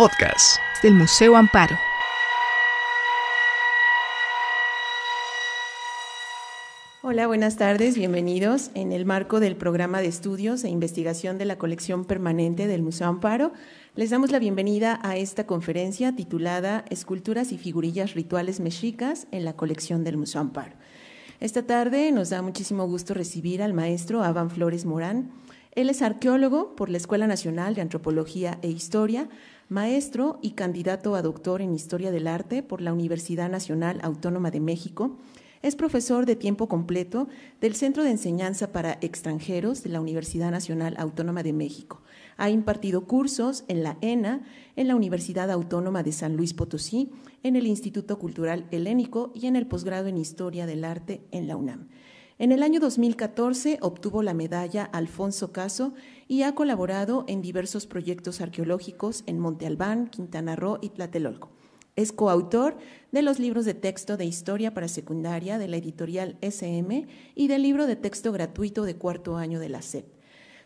podcast del Museo Amparo. Hola, buenas tardes, bienvenidos. En el marco del programa de estudios e investigación de la colección permanente del Museo Amparo, les damos la bienvenida a esta conferencia titulada Esculturas y figurillas rituales mexicas en la colección del Museo Amparo. Esta tarde nos da muchísimo gusto recibir al maestro Aban Flores Morán. Él es arqueólogo por la Escuela Nacional de Antropología e Historia, maestro y candidato a doctor en Historia del Arte por la Universidad Nacional Autónoma de México es profesor de tiempo completo del Centro de Enseñanza para Extranjeros de la Universidad Nacional Autónoma de México. Ha impartido cursos en la ENA, en la Universidad Autónoma de San Luis Potosí, en el Instituto Cultural Helénico y en el posgrado en Historia del Arte en la UNAM. En el año 2014 obtuvo la medalla Alfonso Caso y ha colaborado en diversos proyectos arqueológicos en Monte Albán, Quintana Roo y Tlatelolco. Es coautor de los libros de texto de historia para secundaria de la editorial SM y del libro de texto gratuito de cuarto año de la SEP.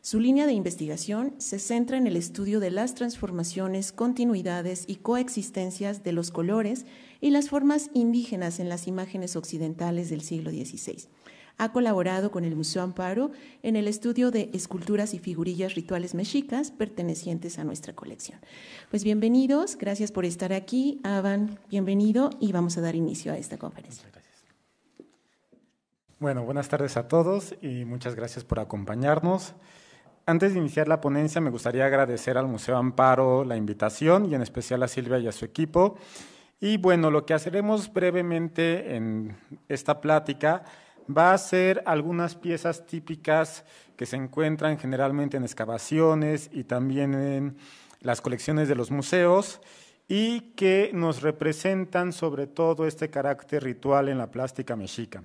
Su línea de investigación se centra en el estudio de las transformaciones, continuidades y coexistencias de los colores y las formas indígenas en las imágenes occidentales del siglo XVI. Ha colaborado con el Museo Amparo en el estudio de esculturas y figurillas rituales mexicas pertenecientes a nuestra colección. Pues bienvenidos, gracias por estar aquí. Avan, bienvenido y vamos a dar inicio a esta conferencia. Bueno, buenas tardes a todos y muchas gracias por acompañarnos. Antes de iniciar la ponencia, me gustaría agradecer al Museo Amparo la invitación y en especial a Silvia y a su equipo. Y bueno, lo que haremos brevemente en esta plática va a ser algunas piezas típicas que se encuentran generalmente en excavaciones y también en las colecciones de los museos y que nos representan sobre todo este carácter ritual en la plástica mexica.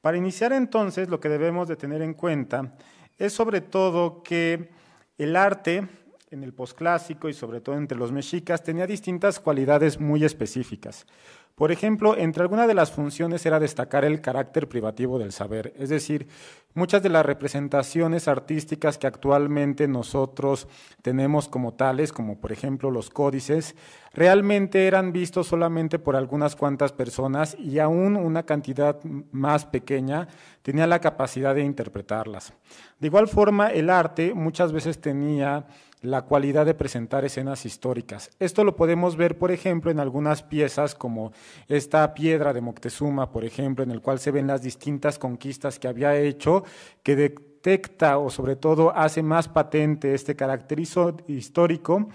Para iniciar entonces, lo que debemos de tener en cuenta es sobre todo que el arte en el posclásico y sobre todo entre los mexicas tenía distintas cualidades muy específicas. Por ejemplo, entre algunas de las funciones era destacar el carácter privativo del saber, es decir, muchas de las representaciones artísticas que actualmente nosotros tenemos como tales, como por ejemplo los códices, realmente eran vistos solamente por algunas cuantas personas y aún una cantidad más pequeña tenía la capacidad de interpretarlas. De igual forma, el arte muchas veces tenía la cualidad de presentar escenas históricas. Esto lo podemos ver, por ejemplo, en algunas piezas como esta piedra de Moctezuma, por ejemplo, en el cual se ven las distintas conquistas que había hecho, que detecta o sobre todo hace más patente este carácter histórico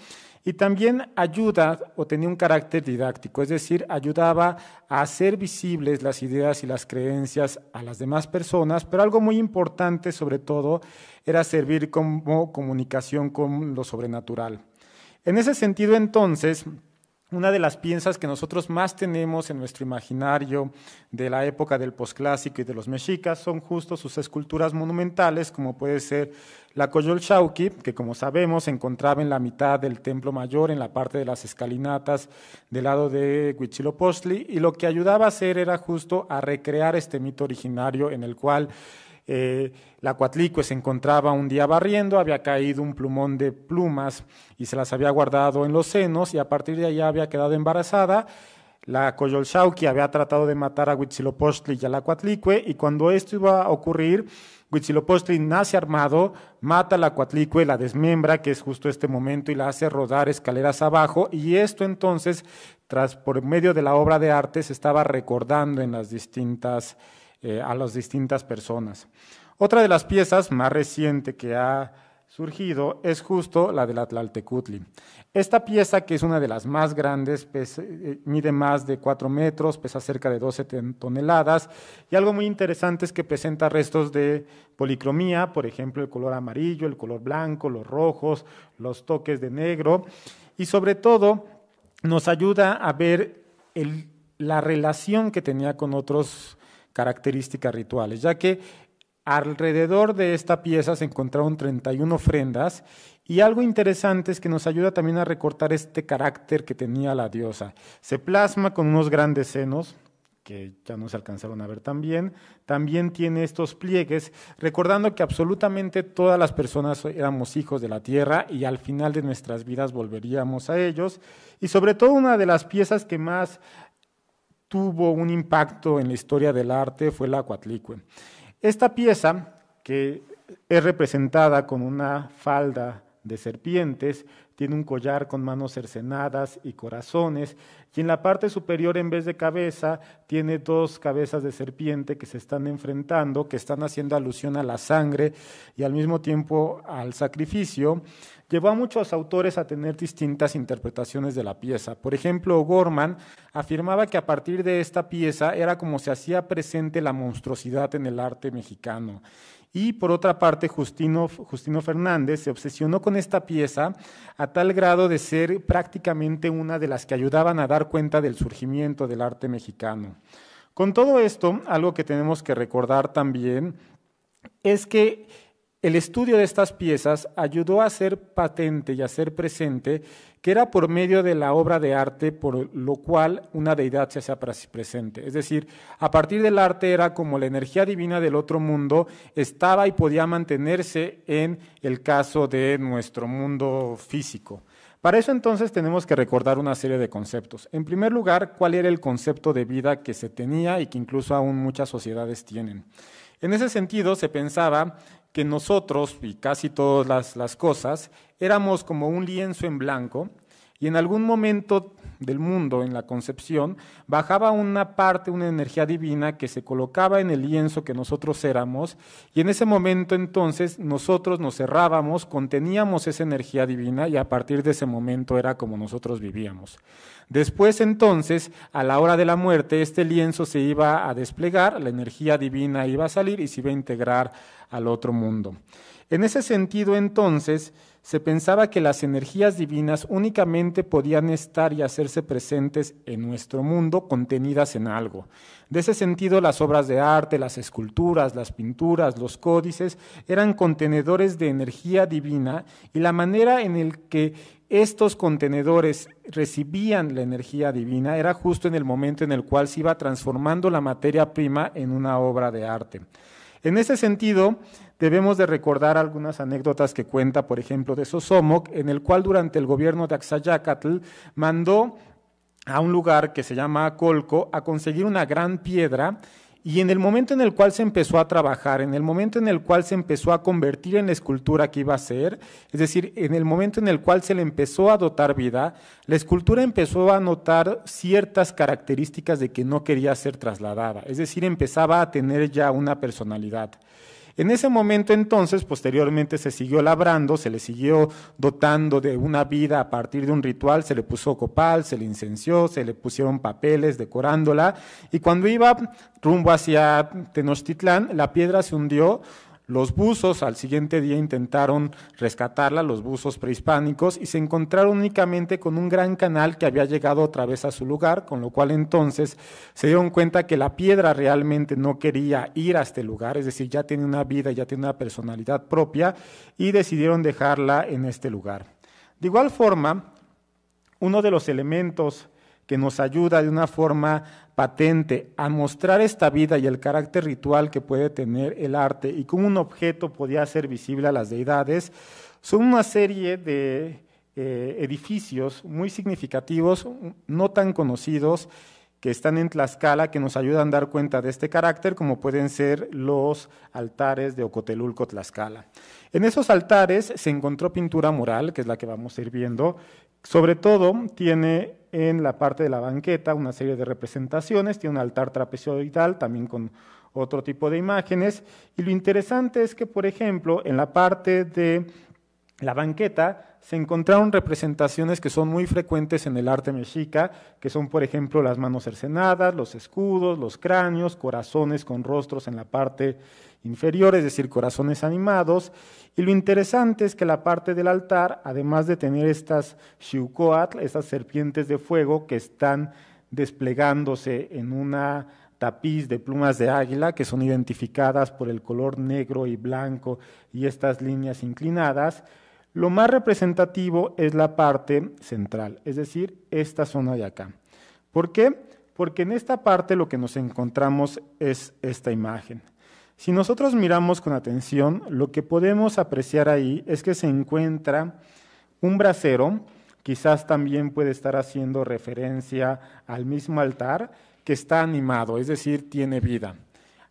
y también ayuda o tenía un carácter didáctico, es decir, ayudaba a hacer visibles las ideas y las creencias a las demás personas, pero algo muy importante sobre todo era servir como comunicación con lo sobrenatural. En ese sentido entonces, una de las piezas que nosotros más tenemos en nuestro imaginario de la época del posclásico y de los mexicas son justo sus esculturas monumentales, como puede ser la Coyolxauqui, que como sabemos se encontraba en la mitad del templo mayor, en la parte de las escalinatas del lado de Huitzilopochtli, y lo que ayudaba a hacer era justo a recrear este mito originario en el cual eh, la Cuatlicue se encontraba un día barriendo, había caído un plumón de plumas y se las había guardado en los senos y a partir de allá había quedado embarazada. La Coyolxauqui había tratado de matar a Huitzilopochtli y a la Cuatlicue y cuando esto iba a ocurrir, Huitzilopochtli nace armado, mata a la Cuatlicue, la desmembra, que es justo este momento, y la hace rodar escaleras abajo y esto entonces, tras por medio de la obra de arte, se estaba recordando en las distintas eh, a las distintas personas. Otra de las piezas más reciente que ha surgido es justo la de la Tlaltecutli. Esta pieza, que es una de las más grandes, eh, mide más de 4 metros, pesa cerca de 12 toneladas, y algo muy interesante es que presenta restos de policromía, por ejemplo, el color amarillo, el color blanco, los rojos, los toques de negro, y sobre todo nos ayuda a ver la relación que tenía con otros características rituales, ya que alrededor de esta pieza se encontraron 31 ofrendas y algo interesante es que nos ayuda también a recortar este carácter que tenía la diosa. Se plasma con unos grandes senos, que ya no se alcanzaron a ver también. También tiene estos pliegues, recordando que absolutamente todas las personas éramos hijos de la tierra y al final de nuestras vidas volveríamos a ellos. Y sobre todo una de las piezas que más tuvo un impacto en la historia del arte fue la Coatlicue. Esta pieza, que es representada con una falda de serpientes, tiene un collar con manos cercenadas y corazones, y en la parte superior, en vez de cabeza, tiene dos cabezas de serpiente que se están enfrentando, que están haciendo alusión a la sangre y al mismo tiempo al sacrificio. Llevó a muchos autores a tener distintas interpretaciones de la pieza. Por ejemplo, Gorman afirmaba que a partir de esta pieza era como se hacía presente la monstruosidad en el arte mexicano. Y por otra parte, Justino, Justino Fernández se obsesionó con esta pieza a tal grado de ser prácticamente una de las que ayudaban a dar cuenta del surgimiento del arte mexicano. Con todo esto, algo que tenemos que recordar también es que el estudio de estas piezas ayudó a hacer patente y a hacer presente que era por medio de la obra de arte por lo cual una deidad se hacía presente. Es decir, a partir del arte era como la energía divina del otro mundo estaba y podía mantenerse en el caso de nuestro mundo físico. Para eso entonces tenemos que recordar una serie de conceptos. En primer lugar, cuál era el concepto de vida que se tenía y que incluso aún muchas sociedades tienen. En ese sentido, se pensaba que nosotros y casi todas las, cosas éramos como un lienzo en blanco y en algún momento del mundo, en la concepción, bajaba una parte, una energía divina que se colocaba en el lienzo que nosotros éramos, y en ese momento entonces nosotros nos cerrábamos, conteníamos esa energía divina, y a partir de ese momento era como nosotros vivíamos. Después entonces, a la hora de la muerte, este lienzo se iba a desplegar, la energía divina iba a salir y se iba a integrar al otro mundo. En ese sentido entonces, se pensaba que las energías divinas únicamente podían estar y hacerse presentes en nuestro mundo contenidas en algo. De ese sentido, las obras de arte, las esculturas, las pinturas, los códices eran contenedores de energía divina y la manera en el que estos contenedores recibían la energía divina era justo en el momento en el cual se iba transformando la materia prima en una obra de arte. En ese sentido, debemos de recordar algunas anécdotas que cuenta, por ejemplo, de Sosomoc, en el cual durante el gobierno de Axayacatl mandó a un lugar que se llama Colco a conseguir una gran piedra y en el momento en el cual se empezó a trabajar, en el momento en el cual se empezó a convertir en la escultura que iba a ser, es decir, en el momento en el cual se le empezó a dotar vida, la escultura empezó a notar ciertas características de que no quería ser trasladada, es decir, empezaba a tener ya una personalidad. En ese momento entonces, posteriormente se siguió labrando, se le siguió dotando de una vida a partir de un ritual, se le puso copal, se le incenció, se le pusieron papeles decorándola y cuando iba rumbo hacia Tenochtitlán, la piedra se hundió los buzos al siguiente día intentaron rescatarla, los buzos prehispánicos, y se encontraron únicamente con un gran canal que había llegado otra vez a su lugar, con lo cual entonces se dieron cuenta que la piedra realmente no quería ir a este lugar, es decir, ya tiene una vida, ya tiene una personalidad propia, y decidieron dejarla en este lugar. De igual forma, uno de los elementos que nos ayuda de una forma patente a mostrar esta vida y el carácter ritual que puede tener el arte y cómo un objeto podía ser visible a las deidades, son una serie de eh, edificios muy significativos, no tan conocidos, que están en Tlaxcala, que nos ayudan a dar cuenta de este carácter, como pueden ser los altares de Ocotelulco, Tlaxcala. En esos altares se encontró pintura mural, que es la que vamos a ir viendo. Sobre todo tiene en la parte de la banqueta una serie de representaciones, tiene un altar trapezoidal también con otro tipo de imágenes. Y lo interesante es que, por ejemplo, en la parte de la banqueta se encontraron representaciones que son muy frecuentes en el arte mexica, que son, por ejemplo, las manos cercenadas, los escudos, los cráneos, corazones con rostros en la parte inferior, es decir, corazones animados. Y lo interesante es que la parte del altar, además de tener estas xiucoatl, estas serpientes de fuego que están desplegándose en una tapiz de plumas de águila que son identificadas por el color negro y blanco y estas líneas inclinadas, lo más representativo es la parte central, es decir, esta zona de acá. ¿Por qué? porque en esta parte lo que nos encontramos es esta imagen. Si nosotros miramos con atención, lo que podemos apreciar ahí es que se encuentra un brasero, quizás también puede estar haciendo referencia al mismo altar, que está animado, es decir, tiene vida.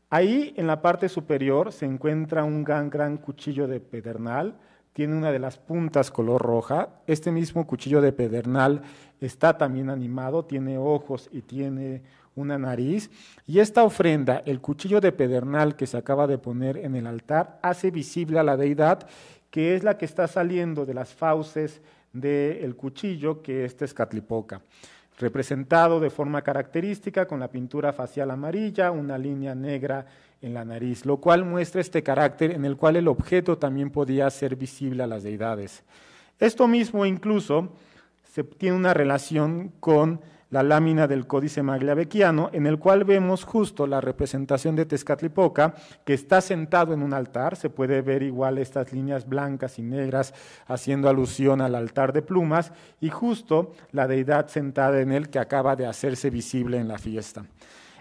Ahí en la parte superior se encuentra un gran, gran cuchillo de pedernal, tiene una de las puntas color roja. Este mismo cuchillo de pedernal está también animado, tiene ojos y tiene una nariz. Y esta ofrenda, el cuchillo de pedernal que se acaba de poner en el altar, hace visible a la deidad, que es la que está saliendo de las fauces del cuchillo, que es Tezcatlipoca representado de forma característica con la pintura facial amarilla, una línea negra en la nariz, lo cual muestra este carácter en el cual el objeto también podía ser visible a las deidades. Esto mismo incluso se tiene una relación con la lámina del Códice Magliabequiano, en el cual vemos justo la representación de Tezcatlipoca, que está sentado en un altar, se puede ver igual estas líneas blancas y negras haciendo alusión al altar de plumas, y justo la deidad sentada en él que acaba de hacerse visible en la fiesta.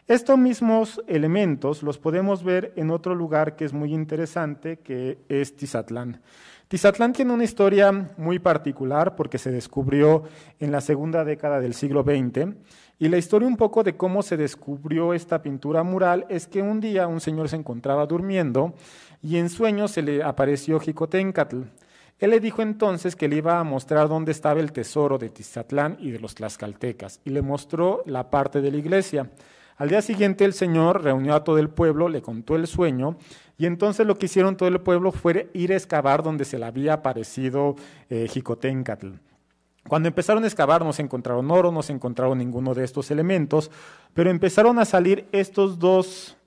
Estos mismos elementos los podemos ver en otro lugar que es muy interesante, que es Tizatlán. Tizatlán tiene una historia muy particular porque se descubrió en la segunda década del siglo XX y la historia un poco de cómo se descubrió esta pintura mural es que un día un señor se encontraba durmiendo y en sueños se le apareció Jicotencatl. Él le dijo entonces que le iba a mostrar dónde estaba el tesoro de Tizatlán y de los tlaxcaltecas y le mostró la parte de la iglesia. Al día siguiente el Señor reunió a todo el pueblo, le contó el sueño y entonces lo que hicieron todo el pueblo fue ir a excavar donde se le había aparecido eh, Jicotencatl. Cuando empezaron a excavar no se encontraron oro, no se encontraron ninguno de estos elementos, pero empezaron a salir estos dos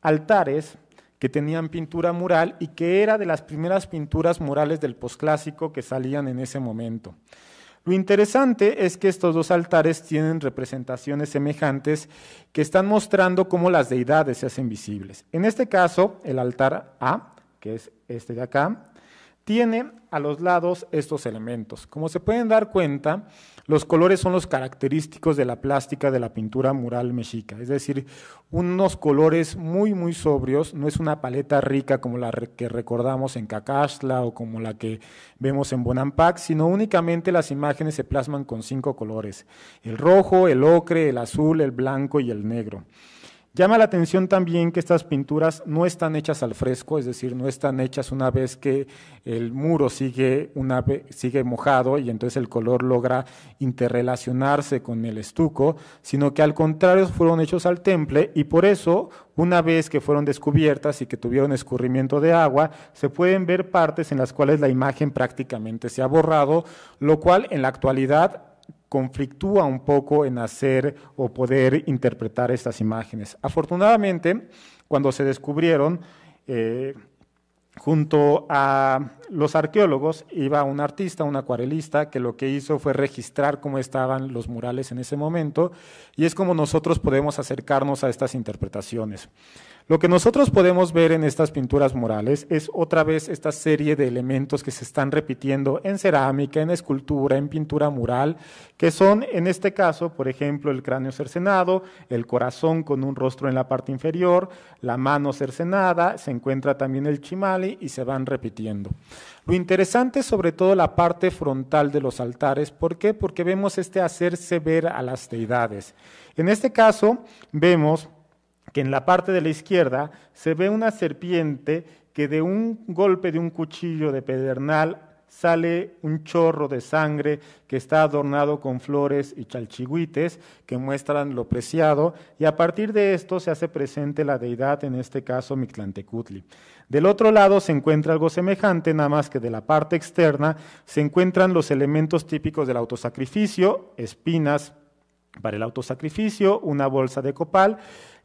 altares que tenían pintura mural y que era de las primeras pinturas murales del posclásico que salían en ese momento. Lo interesante es que estos dos altares tienen representaciones semejantes que están mostrando cómo las deidades se hacen visibles. En este caso, el altar A, que es este de acá, tiene a los lados estos elementos. Como se pueden dar cuenta, los colores son los característicos de la plástica de la pintura mural mexica, es decir, unos colores muy, muy sobrios, no es una paleta rica como la que recordamos en Cacaxtla o como la que vemos en Bonampak, sino únicamente las imágenes se plasman con cinco colores, el rojo, el ocre, el azul, el blanco y el negro. Llama la atención también que estas pinturas no están hechas al fresco, es decir, no están hechas una vez que el muro sigue, una sigue mojado y entonces el color logra interrelacionarse con el estuco, sino que al contrario fueron hechos al temple y por eso, una vez que fueron descubiertas y que tuvieron escurrimiento de agua, se pueden ver partes en las cuales la imagen prácticamente se ha borrado, lo cual en la actualidad conflictúa un poco en hacer o poder interpretar estas imágenes. Afortunadamente, cuando se descubrieron, eh, junto a los arqueólogos iba un artista, un acuarelista, que lo que hizo fue registrar cómo estaban los murales en ese momento y es como nosotros podemos acercarnos a estas interpretaciones. Lo que nosotros podemos ver en estas pinturas murales es otra vez esta serie de elementos que se están repitiendo en cerámica, en escultura, en pintura mural, que son en este caso, por ejemplo, el cráneo cercenado, el corazón con un rostro en la parte inferior, la mano cercenada, se encuentra también el chimali y se van repitiendo. Lo interesante es sobre todo la parte frontal de los altares. ¿Por qué? Porque vemos este hacerse ver a las deidades. En este caso vemos que en la parte de la izquierda se ve una serpiente que de un golpe de un cuchillo de pedernal sale un chorro de sangre que está adornado con flores y chalchigüites que muestran lo preciado y a partir de esto se hace presente la deidad, en este caso Mictlantecutli. Del otro lado se encuentra algo semejante, nada más que de la parte externa se encuentran los elementos típicos del autosacrificio, espinas para el autosacrificio, una bolsa de copal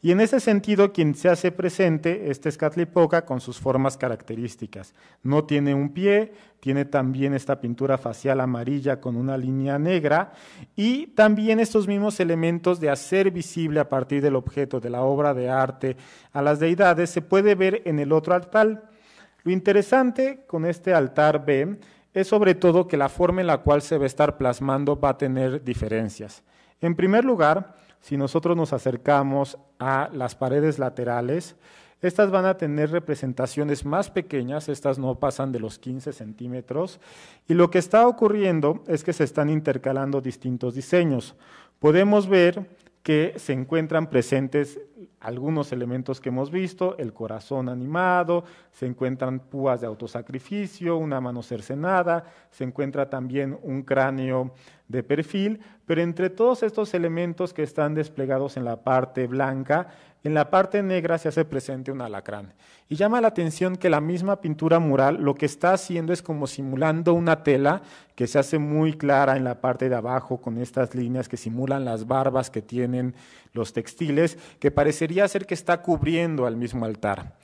y en ese sentido, quien se hace presente es Tezcatlipoca con sus formas características. No tiene un pie, tiene también esta pintura facial amarilla con una línea negra y también estos mismos elementos de hacer visible a partir del objeto de la obra de arte a las deidades se puede ver en el otro altar. Lo interesante con este altar B es sobre todo que la forma en la cual se va a estar plasmando va a tener diferencias. En primer lugar, si nosotros nos acercamos a las paredes laterales, estas van a tener representaciones más pequeñas, estas no pasan de los 15 centímetros, y lo que está ocurriendo es que se están intercalando distintos diseños. Podemos ver que se encuentran presentes algunos elementos que hemos visto, el corazón animado, se encuentran púas de autosacrificio, una mano cercenada, se encuentra también un cráneo de perfil, pero entre todos estos elementos que están desplegados en la parte blanca, en la parte negra se hace presente un alacrán. Y llama la atención que la misma pintura mural lo que está haciendo es como simulando una tela que se hace muy clara en la parte de abajo con estas líneas que simulan las barbas que tienen los textiles, que parecería ser que está cubriendo al mismo altar.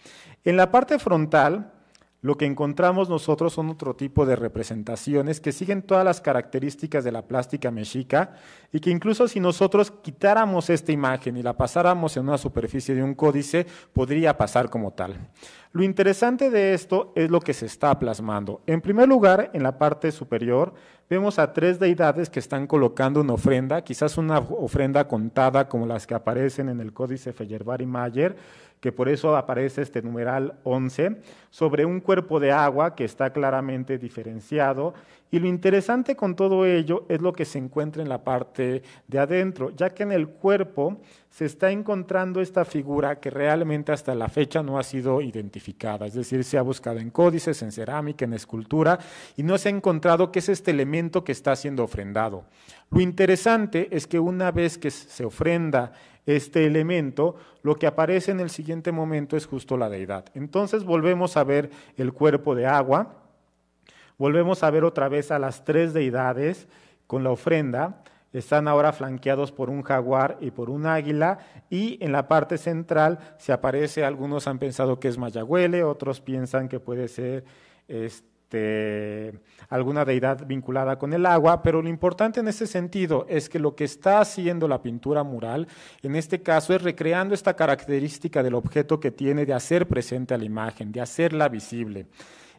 En la parte frontal, lo que encontramos nosotros son otro tipo de representaciones que siguen todas las características de la plástica mexica y que incluso si nosotros quitáramos esta imagen y la pasáramos en una superficie de un códice, podría pasar como tal. Lo interesante de esto es lo que se está plasmando. En primer lugar, en la parte superior, vemos a tres deidades que están colocando una ofrenda, quizás una ofrenda contada como las que aparecen en el códice Feyerabad y Mayer, que por eso aparece este numeral 11, sobre un cuerpo de agua que está claramente diferenciado. Y lo interesante con todo ello es lo que se encuentra en la parte de adentro, ya que en el cuerpo se está encontrando esta figura que realmente hasta la fecha no ha sido identificada, es decir, se ha buscado en códices, en cerámica, en escultura, y no se ha encontrado qué es este elemento que está siendo ofrendado. Lo interesante es que una vez que se ofrenda este elemento, lo que aparece en el siguiente momento es justo la deidad. Entonces volvemos a ver el cuerpo de agua, volvemos a ver otra vez a las tres deidades con la ofrenda, están ahora flanqueados por un jaguar y por un águila, y en la parte central se aparece, algunos han pensado que es Mayagüele, otros piensan que puede ser este, este, alguna deidad vinculada con el agua, pero lo importante en ese sentido es que lo que está haciendo la pintura mural, en este caso, es recreando esta característica del objeto que tiene de hacer presente a la imagen, de hacerla visible.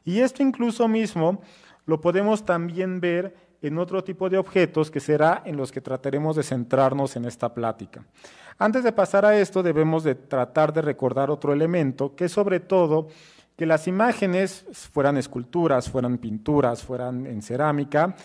Y esto incluso mismo lo podemos también ver en otro tipo de objetos que será en los que trataremos de centrarnos en esta plática. Antes de pasar a esto, debemos de tratar de recordar otro elemento que sobre todo que las imágenes fueran esculturas, fueran pinturas, fueran en cerámica,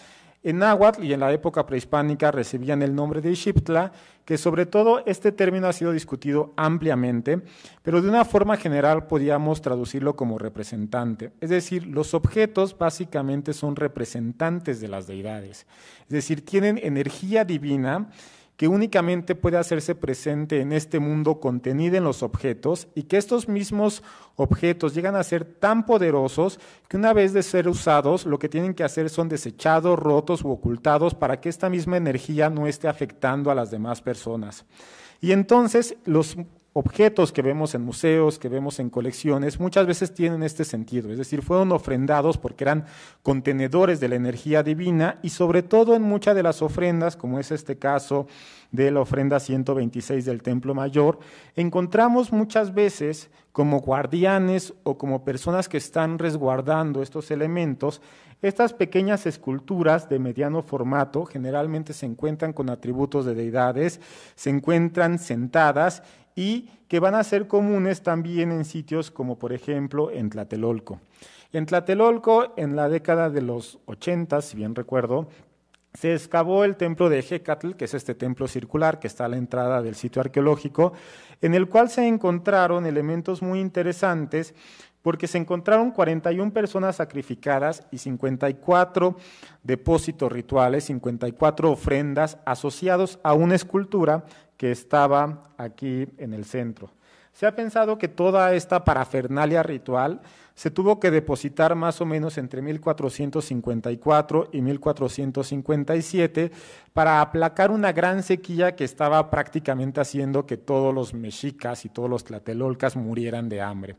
en náhuatl y en la época prehispánica recibían el nombre de Ixiptla, que sobre todo este término ha sido discutido ampliamente, pero de una forma general podíamos traducirlo como representante. Es decir, los objetos básicamente son representantes de las deidades, es decir, tienen energía divina que únicamente puede hacerse presente en este mundo contenido en los objetos y que estos mismos objetos llegan a ser tan poderosos que una vez de ser usados lo que tienen que hacer son desechados, rotos u ocultados para que esta misma energía no esté afectando a las demás personas. Y entonces los objetos que vemos en museos, que vemos en colecciones, muchas veces tienen este sentido, es decir, fueron ofrendados porque eran contenedores de la energía divina y sobre todo en muchas de las ofrendas, como es este caso de la ofrenda 126 del Templo Mayor, encontramos muchas veces como guardianes o como personas que están resguardando estos elementos, estas pequeñas esculturas de mediano formato generalmente se encuentran con atributos de deidades, se encuentran sentadas y que van a ser comunes también en sitios como por ejemplo en Tlatelolco. En Tlatelolco, en la década de los 80, si bien recuerdo, se excavó el templo de Hecatl, que es este templo circular que está a la entrada del sitio arqueológico, en el cual se encontraron elementos muy interesantes porque se encontraron 41 personas sacrificadas y 54 depósitos rituales, 54 ofrendas asociados a una escultura que estaba aquí en el centro. Se ha pensado que toda esta parafernalia ritual se tuvo que depositar más o menos entre 1454 y 1457 para aplacar una gran sequía que estaba prácticamente haciendo que todos los mexicas y todos los tlatelolcas murieran de hambre.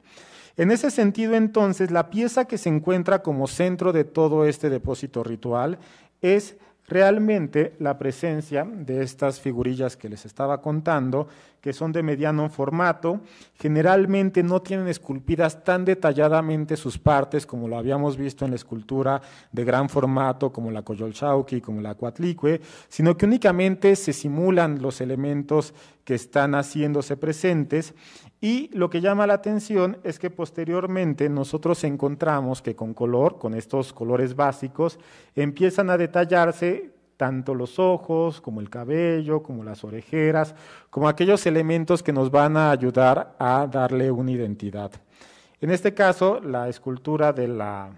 En ese sentido, entonces, la pieza que se encuentra como centro de todo este depósito ritual es realmente la presencia de estas figurillas que les estaba contando, que son de mediano formato, generalmente no tienen esculpidas tan detalladamente sus partes como lo habíamos visto en la escultura de gran formato como la Coyolxauqui, como la Coatlicue, sino que únicamente se simulan los elementos que están haciéndose presentes y lo que llama la atención es que posteriormente nosotros encontramos que con color, con estos colores básicos, empiezan a detallarse tanto los ojos, como el cabello, como las orejeras, como aquellos elementos que nos van a ayudar a darle una identidad. En este caso, la escultura de la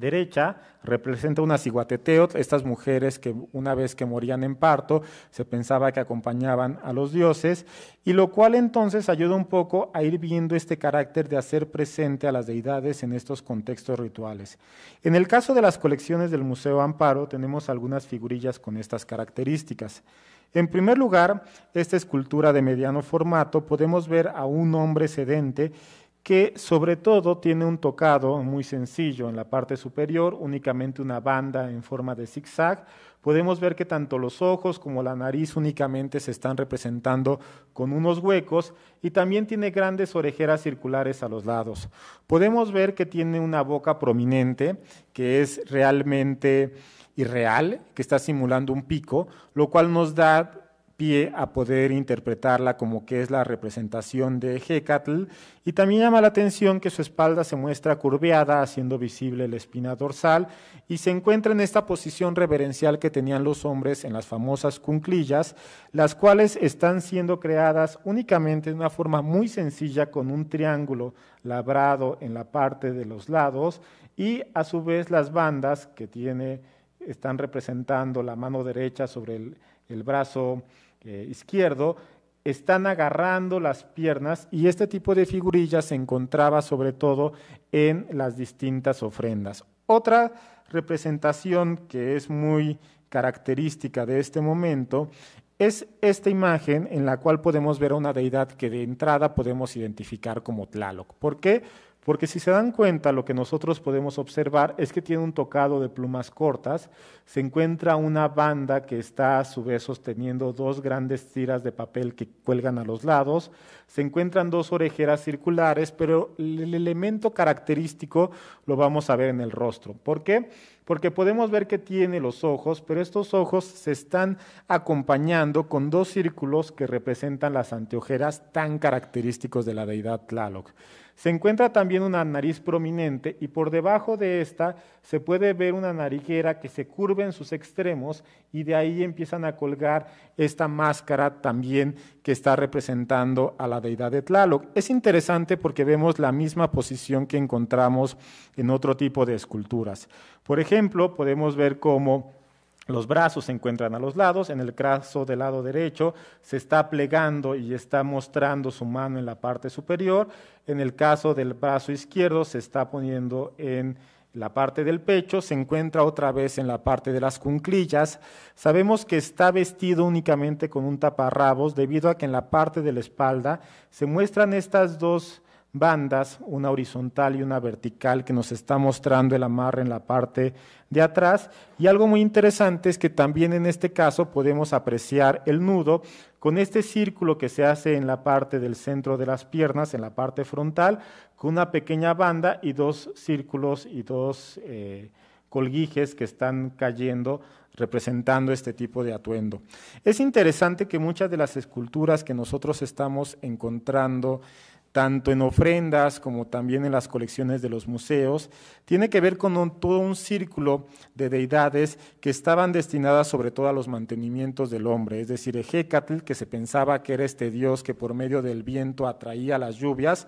derecha representa una ciguateteot, estas mujeres que una vez que morían en parto se pensaba que acompañaban a los dioses, y lo cual entonces ayuda un poco a ir viendo este carácter de hacer presente a las deidades en estos contextos rituales. En el caso de las colecciones del Museo Amparo tenemos algunas figurillas con estas características. En primer lugar, esta escultura de mediano formato podemos ver a un hombre sedente que sobre todo tiene un tocado muy sencillo en la parte superior, únicamente una banda en forma de zigzag. Podemos ver que tanto los ojos como la nariz únicamente se están representando con unos huecos y también tiene grandes orejeras circulares a los lados. Podemos ver que tiene una boca prominente, que es realmente irreal, que está simulando un pico, lo cual nos da pie a poder interpretarla como que es la representación de Hecatl y también llama la atención que su espalda se muestra curveada haciendo visible la espina dorsal y se encuentra en esta posición reverencial que tenían los hombres en las famosas cunclillas, las cuales están siendo creadas únicamente de una forma muy sencilla con un triángulo labrado en la parte de los lados y a su vez las bandas que tiene están representando la mano derecha sobre el, el brazo eh, izquierdo están agarrando las piernas y este tipo de figurillas se encontraba sobre todo en las distintas ofrendas. Otra representación que es muy característica de este momento es esta imagen en la cual podemos ver a una deidad que de entrada podemos identificar como Tlaloc. ¿Por qué? Porque si se dan cuenta, lo que nosotros podemos observar es que tiene un tocado de plumas cortas, se encuentra una banda que está a su vez sosteniendo dos grandes tiras de papel que cuelgan a los lados, se encuentran dos orejeras circulares, pero el elemento característico lo vamos a ver en el rostro. ¿Por qué? Porque podemos ver que tiene los ojos, pero estos ojos se están acompañando con dos círculos que representan las anteojeras tan característicos de la deidad Tlaloc. Se encuentra también una nariz prominente y por debajo de esta se puede ver una nariguera que se curva en sus extremos y de ahí empiezan a colgar esta máscara también que está representando a la deidad de Tlaloc. Es interesante porque vemos la misma posición que encontramos en otro tipo de esculturas. Por ejemplo, podemos ver cómo los brazos se encuentran a los lados, en el caso del lado derecho se está plegando y está mostrando su mano en la parte superior, en el caso del brazo izquierdo se está poniendo en la parte del pecho, se encuentra otra vez en la parte de las cunclillas. Sabemos que está vestido únicamente con un taparrabos debido a que en la parte de la espalda se muestran estas dos bandas, una horizontal y una vertical, que nos está mostrando el amarre en la parte de atrás. Y algo muy interesante es que también en este caso podemos apreciar el nudo con este círculo que se hace en la parte del centro de las piernas, en la parte frontal, con una pequeña banda y dos círculos y dos eh, colguijes que están cayendo representando este tipo de atuendo. Es interesante que muchas de las esculturas que nosotros estamos encontrando tanto en ofrendas como también en las colecciones de los museos, tiene que ver con todo un círculo de deidades que estaban destinadas sobre todo a los mantenimientos del hombre, es decir, Ejecatl, que se pensaba que era este dios que por medio del viento atraía las lluvias,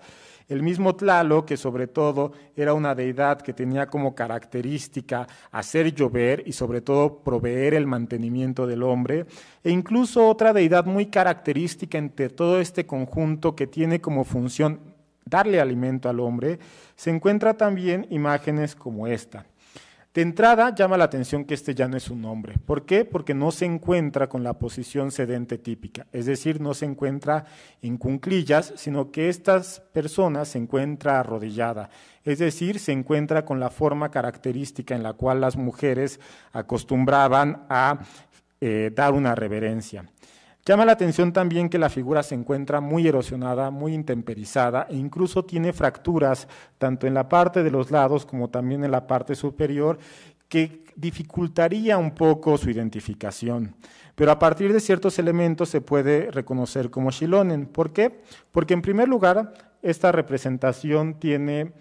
el mismo Tlalo, que sobre todo era una deidad que tenía como característica hacer llover y sobre todo proveer el mantenimiento del hombre, e incluso otra deidad muy característica entre todo este conjunto que tiene como función darle alimento al hombre, se encuentra también imágenes como esta. De entrada llama la atención que este ya no es un hombre. ¿Por qué? Porque no se encuentra con la posición sedente típica, es decir, no se encuentra en cunclillas, sino que estas personas se encuentra arrodillada, es decir, se encuentra con la forma característica en la cual las mujeres acostumbraban a eh, dar una reverencia. Llama la atención también que la figura se encuentra muy erosionada, muy intemperizada e incluso tiene fracturas tanto en la parte de los lados como también en la parte superior que dificultaría un poco su identificación. Pero a partir de ciertos elementos se puede reconocer como Shilonen. ¿Por qué? Porque en primer lugar, esta representación tiene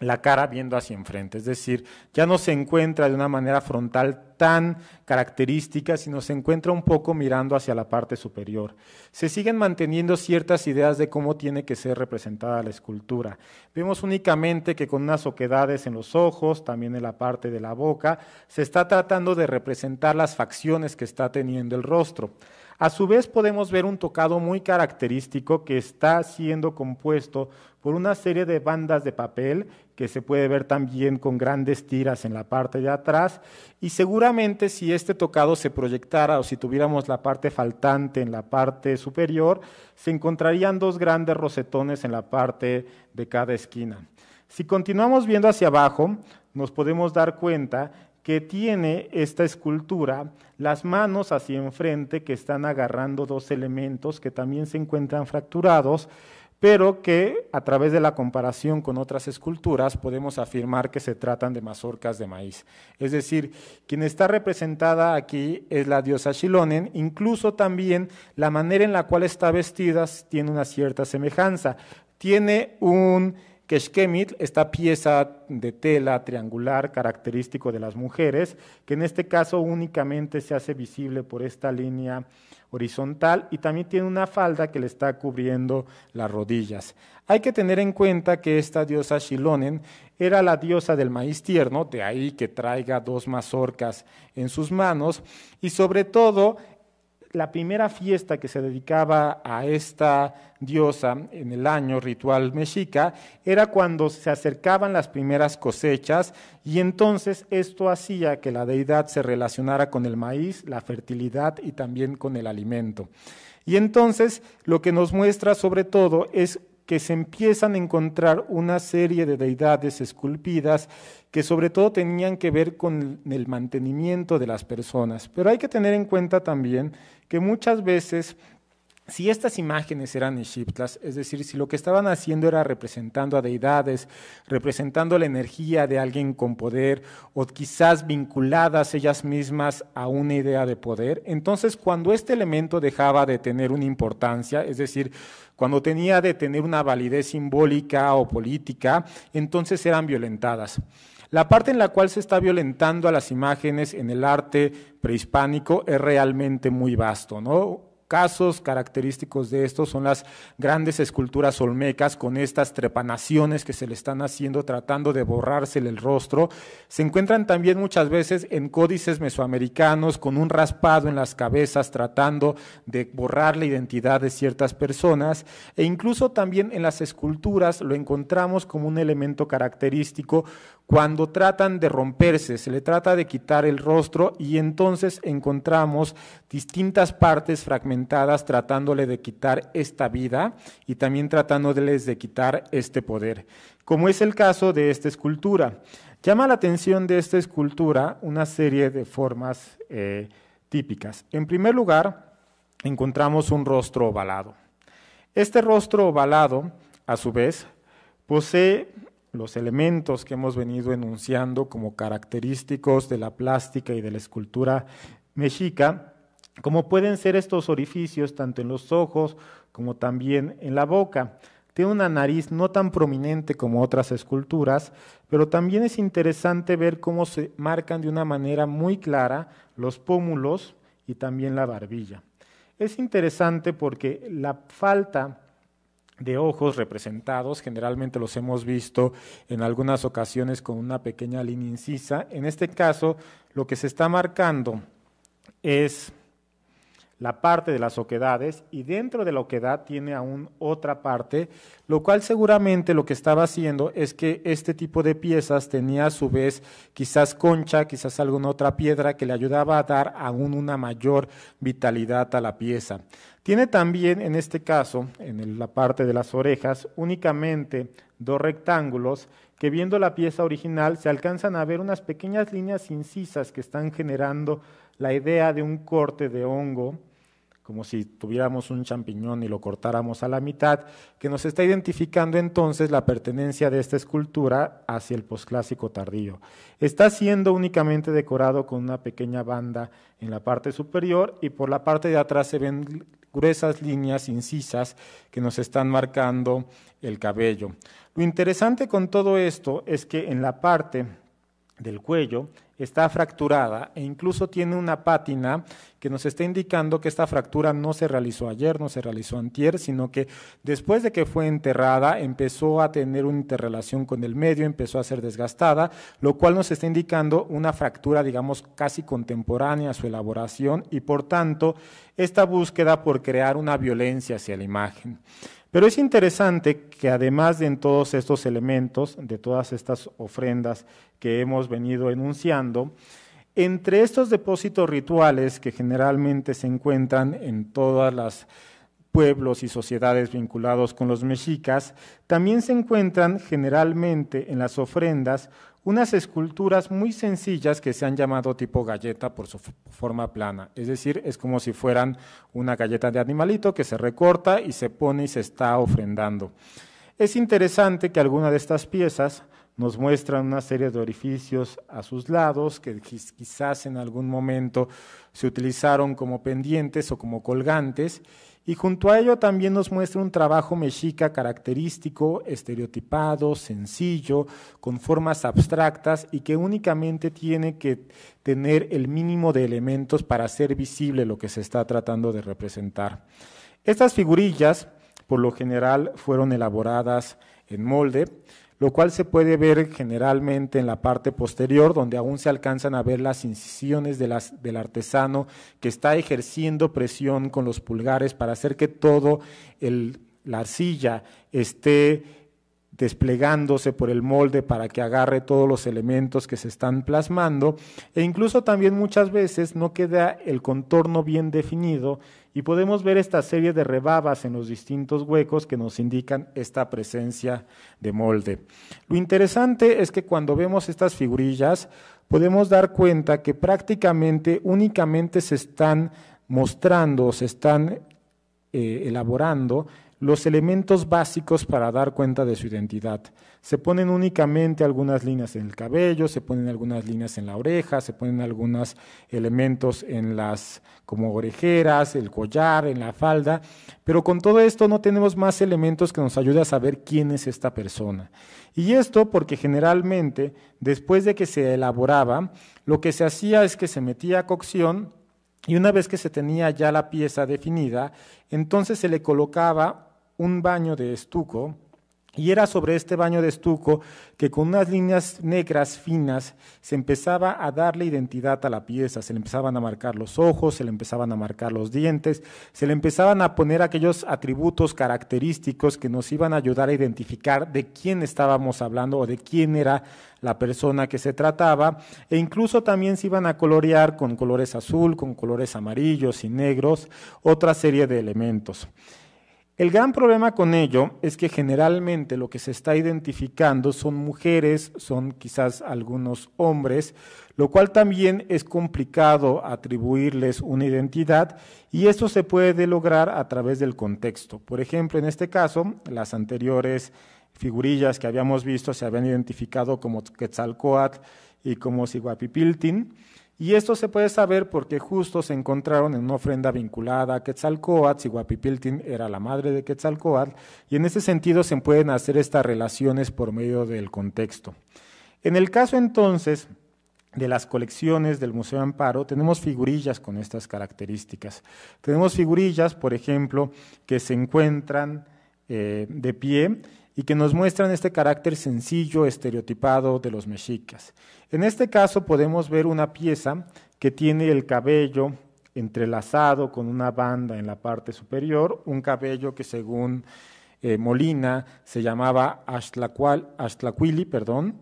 la cara viendo hacia enfrente, es decir, ya no se encuentra de una manera frontal tan característica, sino se encuentra un poco mirando hacia la parte superior. Se siguen manteniendo ciertas ideas de cómo tiene que ser representada la escultura. Vemos únicamente que con unas oquedades en los ojos, también en la parte de la boca, se está tratando de representar las facciones que está teniendo el rostro. A su vez podemos ver un tocado muy característico que está siendo compuesto por una serie de bandas de papel que se puede ver también con grandes tiras en la parte de atrás y seguramente si este tocado se proyectara o si tuviéramos la parte faltante en la parte superior, se encontrarían dos grandes rosetones en la parte de cada esquina. Si continuamos viendo hacia abajo, nos podemos dar cuenta que tiene esta escultura las manos hacia enfrente que están agarrando dos elementos que también se encuentran fracturados, pero que a través de la comparación con otras esculturas podemos afirmar que se tratan de mazorcas de maíz. Es decir, quien está representada aquí es la diosa Shilonen, incluso también la manera en la cual está vestida tiene una cierta semejanza. Tiene un Keshkemit, esta pieza de tela triangular característico de las mujeres, que en este caso únicamente se hace visible por esta línea horizontal y también tiene una falda que le está cubriendo las rodillas. Hay que tener en cuenta que esta diosa Shilonen era la diosa del maíz tierno, de ahí que traiga dos mazorcas en sus manos, y sobre todo la primera fiesta que se dedicaba a esta diosa en el año ritual mexica era cuando se acercaban las primeras cosechas y entonces esto hacía que la deidad se relacionara con el maíz, la fertilidad y también con el alimento. Y entonces lo que nos muestra sobre todo es que se empiezan a encontrar una serie de deidades esculpidas que sobre todo tenían que ver con el mantenimiento de las personas. Pero hay que tener en cuenta también que muchas veces si estas imágenes eran Egiptas, es decir, si lo que estaban haciendo era representando a deidades, representando la energía de alguien con poder o quizás vinculadas ellas mismas a una idea de poder, entonces cuando este elemento dejaba de tener una importancia, es decir, cuando tenía de tener una validez simbólica o política, entonces eran violentadas. La parte en la cual se está violentando a las imágenes en el arte prehispánico es realmente muy vasto, ¿no? Casos característicos de esto son las grandes esculturas olmecas con estas trepanaciones que se le están haciendo tratando de borrársele el rostro. Se encuentran también muchas veces en códices mesoamericanos con un raspado en las cabezas tratando de borrar la identidad de ciertas personas e incluso también en las esculturas lo encontramos como un elemento característico cuando tratan de romperse, se le trata de quitar el rostro y entonces encontramos distintas partes fragmentadas tratándole de quitar esta vida y también tratándoles de quitar este poder, como es el caso de esta escultura. Llama la atención de esta escultura una serie de formas eh, típicas. En primer lugar, encontramos un rostro ovalado. Este rostro ovalado, a su vez, posee los elementos que hemos venido enunciando como característicos de la plástica y de la escultura mexica, como pueden ser estos orificios tanto en los ojos como también en la boca. Tiene una nariz no tan prominente como otras esculturas, pero también es interesante ver cómo se marcan de una manera muy clara los pómulos y también la barbilla. Es interesante porque la falta de ojos representados, generalmente los hemos visto en algunas ocasiones con una pequeña línea incisa. En este caso, lo que se está marcando es la parte de las oquedades y dentro de la oquedad tiene aún otra parte, lo cual seguramente lo que estaba haciendo es que este tipo de piezas tenía a su vez quizás concha, quizás alguna otra piedra que le ayudaba a dar aún una mayor vitalidad a la pieza. Tiene también en este caso, en la parte de las orejas, únicamente dos rectángulos que viendo la pieza original se alcanzan a ver unas pequeñas líneas incisas que están generando la idea de un corte de hongo, como si tuviéramos un champiñón y lo cortáramos a la mitad, que nos está identificando entonces la pertenencia de esta escultura hacia el posclásico tardío. Está siendo únicamente decorado con una pequeña banda en la parte superior y por la parte de atrás se ven gruesas líneas incisas que nos están marcando el cabello. Lo interesante con todo esto es que en la parte del cuello está fracturada e incluso tiene una pátina que nos está indicando que esta fractura no se realizó ayer, no se realizó antier, sino que después de que fue enterrada empezó a tener una interrelación con el medio, empezó a ser desgastada, lo cual nos está indicando una fractura, digamos, casi contemporánea a su elaboración y por tanto esta búsqueda por crear una violencia hacia la imagen. Pero es interesante que además de en todos estos elementos, de todas estas ofrendas que hemos venido enunciando, entre estos depósitos rituales que generalmente se encuentran en todos los pueblos y sociedades vinculados con los mexicas, también se encuentran generalmente en las ofrendas unas esculturas muy sencillas que se han llamado tipo galleta por su forma plana. Es decir, es como si fueran una galleta de animalito que se recorta y se pone y se está ofrendando. Es interesante que alguna de estas piezas nos muestran una serie de orificios a sus lados que quizás en algún momento se utilizaron como pendientes o como colgantes y junto a ello también nos muestra un trabajo mexica característico, estereotipado, sencillo, con formas abstractas y que únicamente tiene que tener el mínimo de elementos para hacer visible lo que se está tratando de representar. Estas figurillas, por lo general, fueron elaboradas en molde, lo cual se puede ver generalmente en la parte posterior, donde aún se alcanzan a ver las incisiones del artesano que está ejerciendo presión con los pulgares para hacer que todo la arcilla esté desplegándose por el molde para que agarre todos los elementos que se están plasmando. E incluso también muchas veces no queda el contorno bien definido y podemos ver esta serie de rebabas en los distintos huecos que nos indican esta presencia de molde. Lo interesante es que cuando vemos estas figurillas podemos dar cuenta que prácticamente únicamente se están mostrando, se están eh, elaborando los elementos básicos para dar cuenta de su identidad. Se ponen únicamente algunas líneas en el cabello, se ponen algunas líneas en la oreja, se ponen algunos elementos en las como orejeras, el collar, en la falda, pero con todo esto no tenemos más elementos que nos ayuden a saber quién es esta persona. Y esto porque generalmente después de que se elaboraba, lo que se hacía es que se metía a cocción y una vez que se tenía ya la pieza definida, entonces se le colocaba un baño de estuco y era sobre este baño de estuco que con unas líneas negras finas se empezaba a darle identidad a la pieza, se le empezaban a marcar los ojos, se le empezaban a marcar los dientes, se le empezaban a poner aquellos atributos característicos que nos iban a ayudar a identificar de quién estábamos hablando o de quién era la persona que se trataba, e incluso también se iban a colorear con colores azul, con colores amarillos y negros, otra serie de elementos. El gran problema con ello es que generalmente lo que se está identificando son mujeres, son quizás algunos hombres, lo cual también es complicado atribuirles una identidad y esto se puede lograr a través del contexto. Por ejemplo, en este caso, las anteriores figurillas que habíamos visto se habían identificado como Quetzalcoatl y como Siguapipiltin. Y esto se puede saber porque justo se encontraron en una ofrenda vinculada a Quetzalcoatl, Guapipiltin era la madre de Quetzalcoatl, y en ese sentido se pueden hacer estas relaciones por medio del contexto. En el caso entonces de las colecciones del Museo Amparo, tenemos figurillas con estas características. Tenemos figurillas, por ejemplo, que se encuentran eh, de pie y que nos muestran este carácter sencillo, estereotipado de los mexicas. En este caso podemos ver una pieza que tiene el cabello entrelazado con una banda en la parte superior, un cabello que según eh, Molina se llamaba Ashtlaquili, perdón,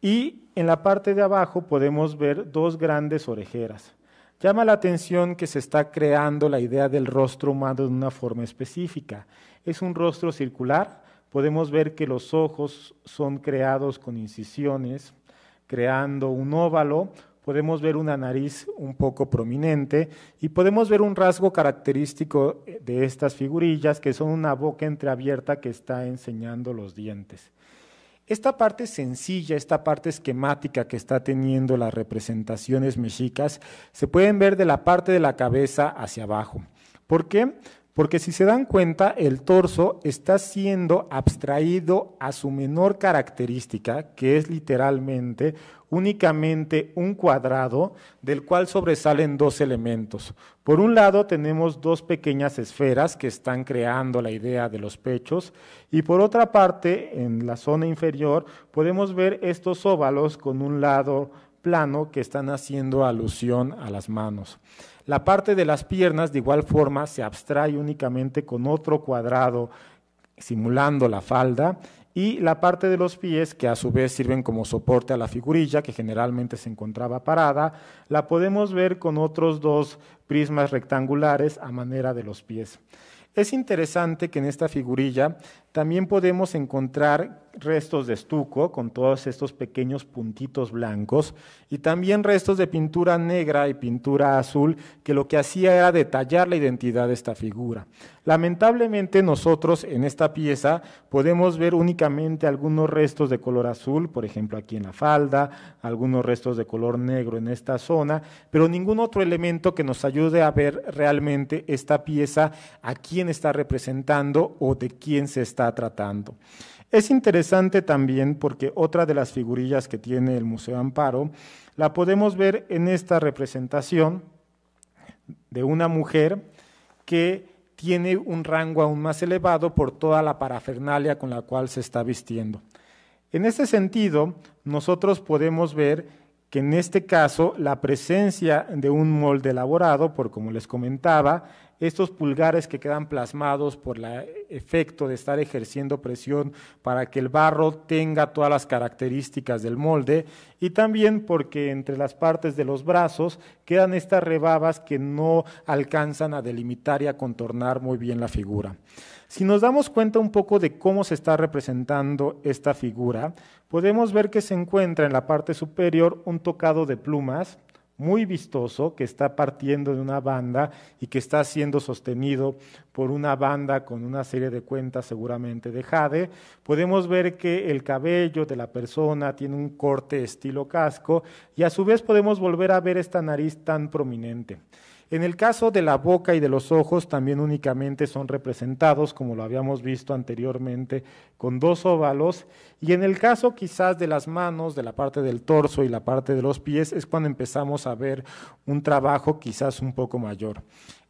y en la parte de abajo podemos ver dos grandes orejeras. Llama la atención que se está creando la idea del rostro humano de una forma específica. Es un rostro circular, podemos ver que los ojos son creados con incisiones, creando un óvalo, podemos ver una nariz un poco prominente y podemos ver un rasgo característico de estas figurillas que son una boca entreabierta que está enseñando los dientes. Esta parte sencilla, esta parte esquemática que está teniendo las representaciones mexicas, se pueden ver de la parte de la cabeza hacia abajo. ¿Por qué? Porque si se dan cuenta, el torso está siendo abstraído a su menor característica, que es literalmente únicamente un cuadrado del cual sobresalen dos elementos. Por un lado tenemos dos pequeñas esferas que están creando la idea de los pechos y por otra parte, en la zona inferior, podemos ver estos óvalos con un lado plano que están haciendo alusión a las manos. La parte de las piernas de igual forma se abstrae únicamente con otro cuadrado simulando la falda y la parte de los pies, que a su vez sirven como soporte a la figurilla, que generalmente se encontraba parada, la podemos ver con otros dos prismas rectangulares a manera de los pies. Es interesante que en esta figurilla también podemos encontrar restos de estuco con todos estos pequeños puntitos blancos y también restos de pintura negra y pintura azul que lo que hacía era detallar la identidad de esta figura. Lamentablemente nosotros en esta pieza podemos ver únicamente algunos restos de color azul, por ejemplo aquí en la falda, algunos restos de color negro en esta zona, pero ningún otro elemento que nos ayude a ver realmente esta pieza a quién está representando o de quién se está tratando. Es interesante también porque otra de las figurillas que tiene el Museo Amparo la podemos ver en esta representación de una mujer que tiene un rango aún más elevado por toda la parafernalia con la cual se está vistiendo. En este sentido, nosotros podemos ver que en este caso la presencia de un molde elaborado, por como les comentaba, estos pulgares que quedan plasmados por el efecto de estar ejerciendo presión para que el barro tenga todas las características del molde y también porque entre las partes de los brazos quedan estas rebabas que no alcanzan a delimitar y a contornar muy bien la figura. Si nos damos cuenta un poco de cómo se está representando esta figura, podemos ver que se encuentra en la parte superior un tocado de plumas, muy vistoso que está partiendo de una banda y que está siendo sostenido por una banda con una serie de cuentas seguramente de jade. Podemos ver que el cabello de la persona tiene un corte estilo casco y a su vez podemos volver a ver esta nariz tan prominente. En el caso de la boca y de los ojos también únicamente son representados, como lo habíamos visto anteriormente, con dos óvalos. Y en el caso quizás de las manos, de la parte del torso y la parte de los pies, es cuando empezamos a ver un trabajo quizás un poco mayor.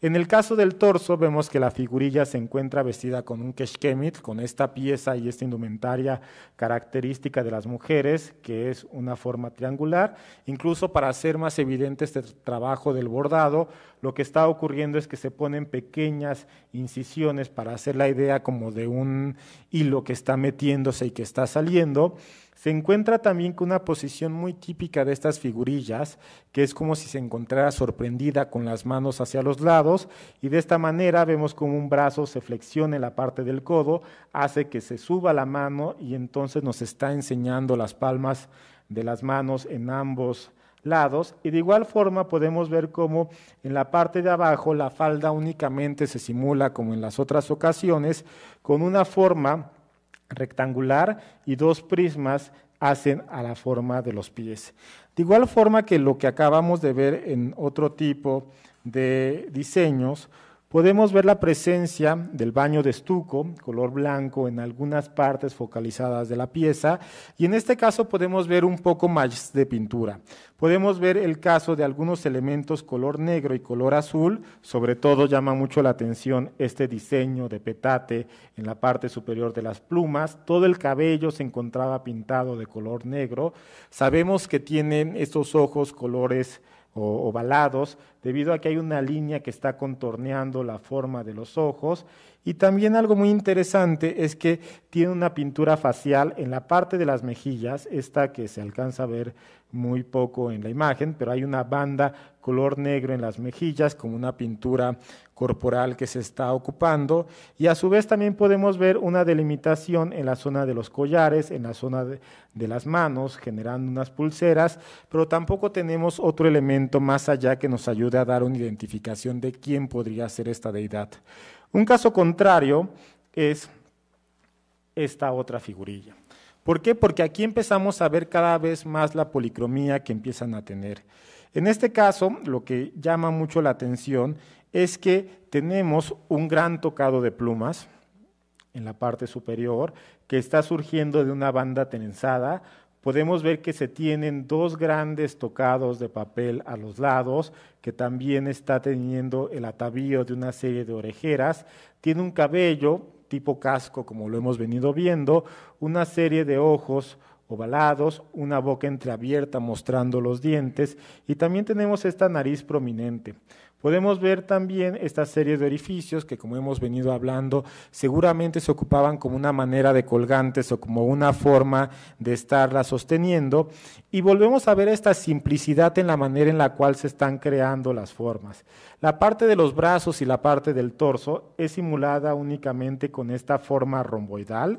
En el caso del torso vemos que la figurilla se encuentra vestida con un keshkemit, con esta pieza y esta indumentaria característica de las mujeres, que es una forma triangular. Incluso para hacer más evidente este trabajo del bordado, lo que está ocurriendo es que se ponen pequeñas incisiones para hacer la idea como de un hilo que está metiéndose y que está saliendo se encuentra también con una posición muy típica de estas figurillas, que es como si se encontrara sorprendida con las manos hacia los lados, y de esta manera vemos como un brazo se flexiona la parte del codo, hace que se suba la mano y entonces nos está enseñando las palmas de las manos en ambos lados. Y de igual forma podemos ver cómo en la parte de abajo la falda únicamente se simula como en las otras ocasiones con una forma rectangular y dos prismas hacen a la forma de los pies. De igual forma que lo que acabamos de ver en otro tipo de diseños, Podemos ver la presencia del baño de estuco, color blanco, en algunas partes focalizadas de la pieza, y en este caso podemos ver un poco más de pintura. Podemos ver el caso de algunos elementos color negro y color azul, sobre todo llama mucho la atención este diseño de petate en la parte superior de las plumas, todo el cabello se encontraba pintado de color negro, sabemos que tienen estos ojos colores o ovalados, debido a que hay una línea que está contorneando la forma de los ojos. Y también algo muy interesante es que tiene una pintura facial en la parte de las mejillas, esta que se alcanza a ver muy poco en la imagen, pero hay una banda color negro en las mejillas como una pintura corporal que se está ocupando y a su vez también podemos ver una delimitación en la zona de los collares, en la zona de, las manos, generando unas pulseras, pero tampoco tenemos otro elemento más allá que nos ayude a dar una identificación de quién podría ser esta deidad. Un caso contrario es esta otra figurilla. ¿Por qué? Porque aquí empezamos a ver cada vez más la policromía que empiezan a tener. En este caso, lo que llama mucho la atención es que tenemos un gran tocado de plumas en la parte superior que está surgiendo de una banda trenzada. Podemos ver que se tienen dos grandes tocados de papel a los lados, que también está teniendo el atavío de una serie de orejeras. Tiene un cabello tipo casco, como lo hemos venido viendo, una serie de ojos ovalados, una boca entreabierta mostrando los dientes y también tenemos esta nariz prominente. Podemos ver también esta serie de orificios que, como hemos venido hablando, seguramente se ocupaban como una manera de colgantes o como una forma de estarla sosteniendo. Y volvemos a ver esta simplicidad en la manera en la cual se están creando las formas. La parte de los brazos y la parte del torso es simulada únicamente con esta forma romboidal.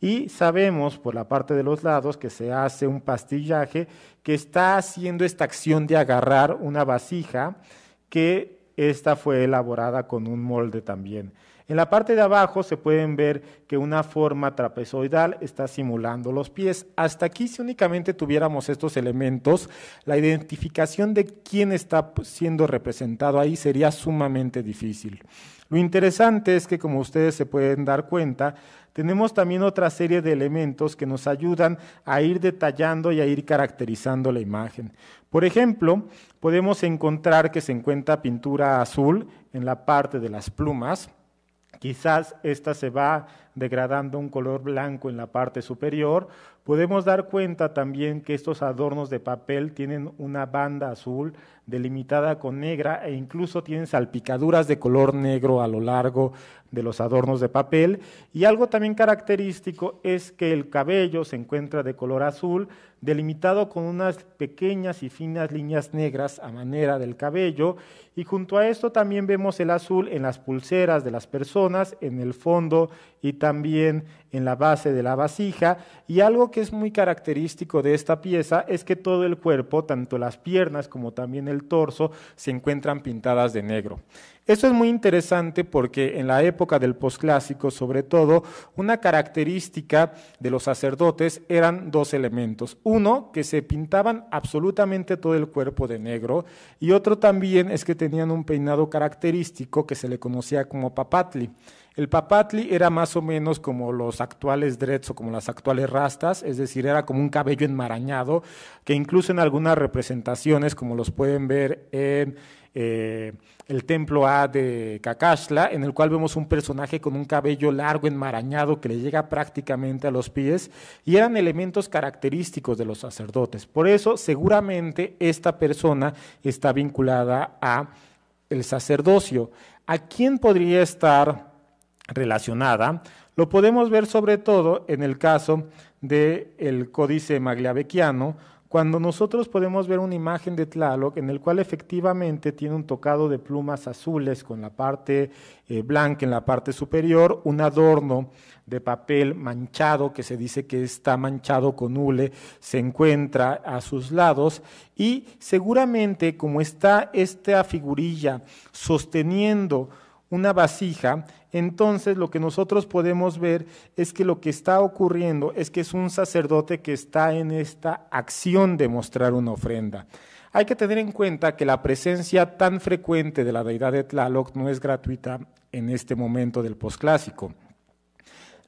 Y sabemos por la parte de los lados que se hace un pastillaje que está haciendo esta acción de agarrar una vasija que esta fue elaborada con un molde también. En la parte de abajo se pueden ver que una forma trapezoidal está simulando los pies. Hasta aquí, si únicamente tuviéramos estos elementos, la identificación de quién está siendo representado ahí sería sumamente difícil. Lo interesante es que, como ustedes se pueden dar cuenta, tenemos también otra serie de elementos que nos ayudan a ir detallando y a ir caracterizando la imagen. Por ejemplo, podemos encontrar que se encuentra pintura azul en la parte de las plumas. Quizás esta se va degradando un color blanco en la parte superior. Podemos dar cuenta también que estos adornos de papel tienen una banda azul delimitada con negra e incluso tienen salpicaduras de color negro a lo largo de los adornos de papel. Y algo también característico es que el cabello se encuentra de color azul, delimitado con unas pequeñas y finas líneas negras a manera del cabello. Y junto a esto también vemos el azul en las pulseras de las personas, en el fondo y también en la base de la vasija. Y algo que es muy característico de esta pieza es que todo el cuerpo, tanto las piernas como también el torso, se encuentran pintadas de negro. Esto es muy interesante porque en la época del posclásico, sobre todo, una característica de los sacerdotes eran dos elementos. Uno, que se pintaban absolutamente todo el cuerpo de negro, y otro también es que tenían un peinado característico que se le conocía como papatli. El papatli era más o menos como los actuales dreads o como las actuales rastas, es decir, era como un cabello enmarañado, que incluso en algunas representaciones, como los pueden ver en eh, el templo A de Kakashla, en el cual vemos un personaje con un cabello largo enmarañado que le llega prácticamente a los pies, y eran elementos característicos de los sacerdotes. Por eso, seguramente esta persona está vinculada a el sacerdocio. ¿A quién podría estar relacionada, lo podemos ver sobre todo en el caso del Códice Magliavecchiano, cuando nosotros podemos ver una imagen de Tlaloc en el cual efectivamente tiene un tocado de plumas azules con la parte eh, blanca en la parte superior, un adorno de papel manchado que se dice que está manchado con hule, se encuentra a sus lados y seguramente como está esta figurilla sosteniendo una vasija, entonces lo que nosotros podemos ver es que lo que está ocurriendo es que es un sacerdote que está en esta acción de mostrar una ofrenda. Hay que tener en cuenta que la presencia tan frecuente de la deidad de Tlaloc no es gratuita en este momento del posclásico.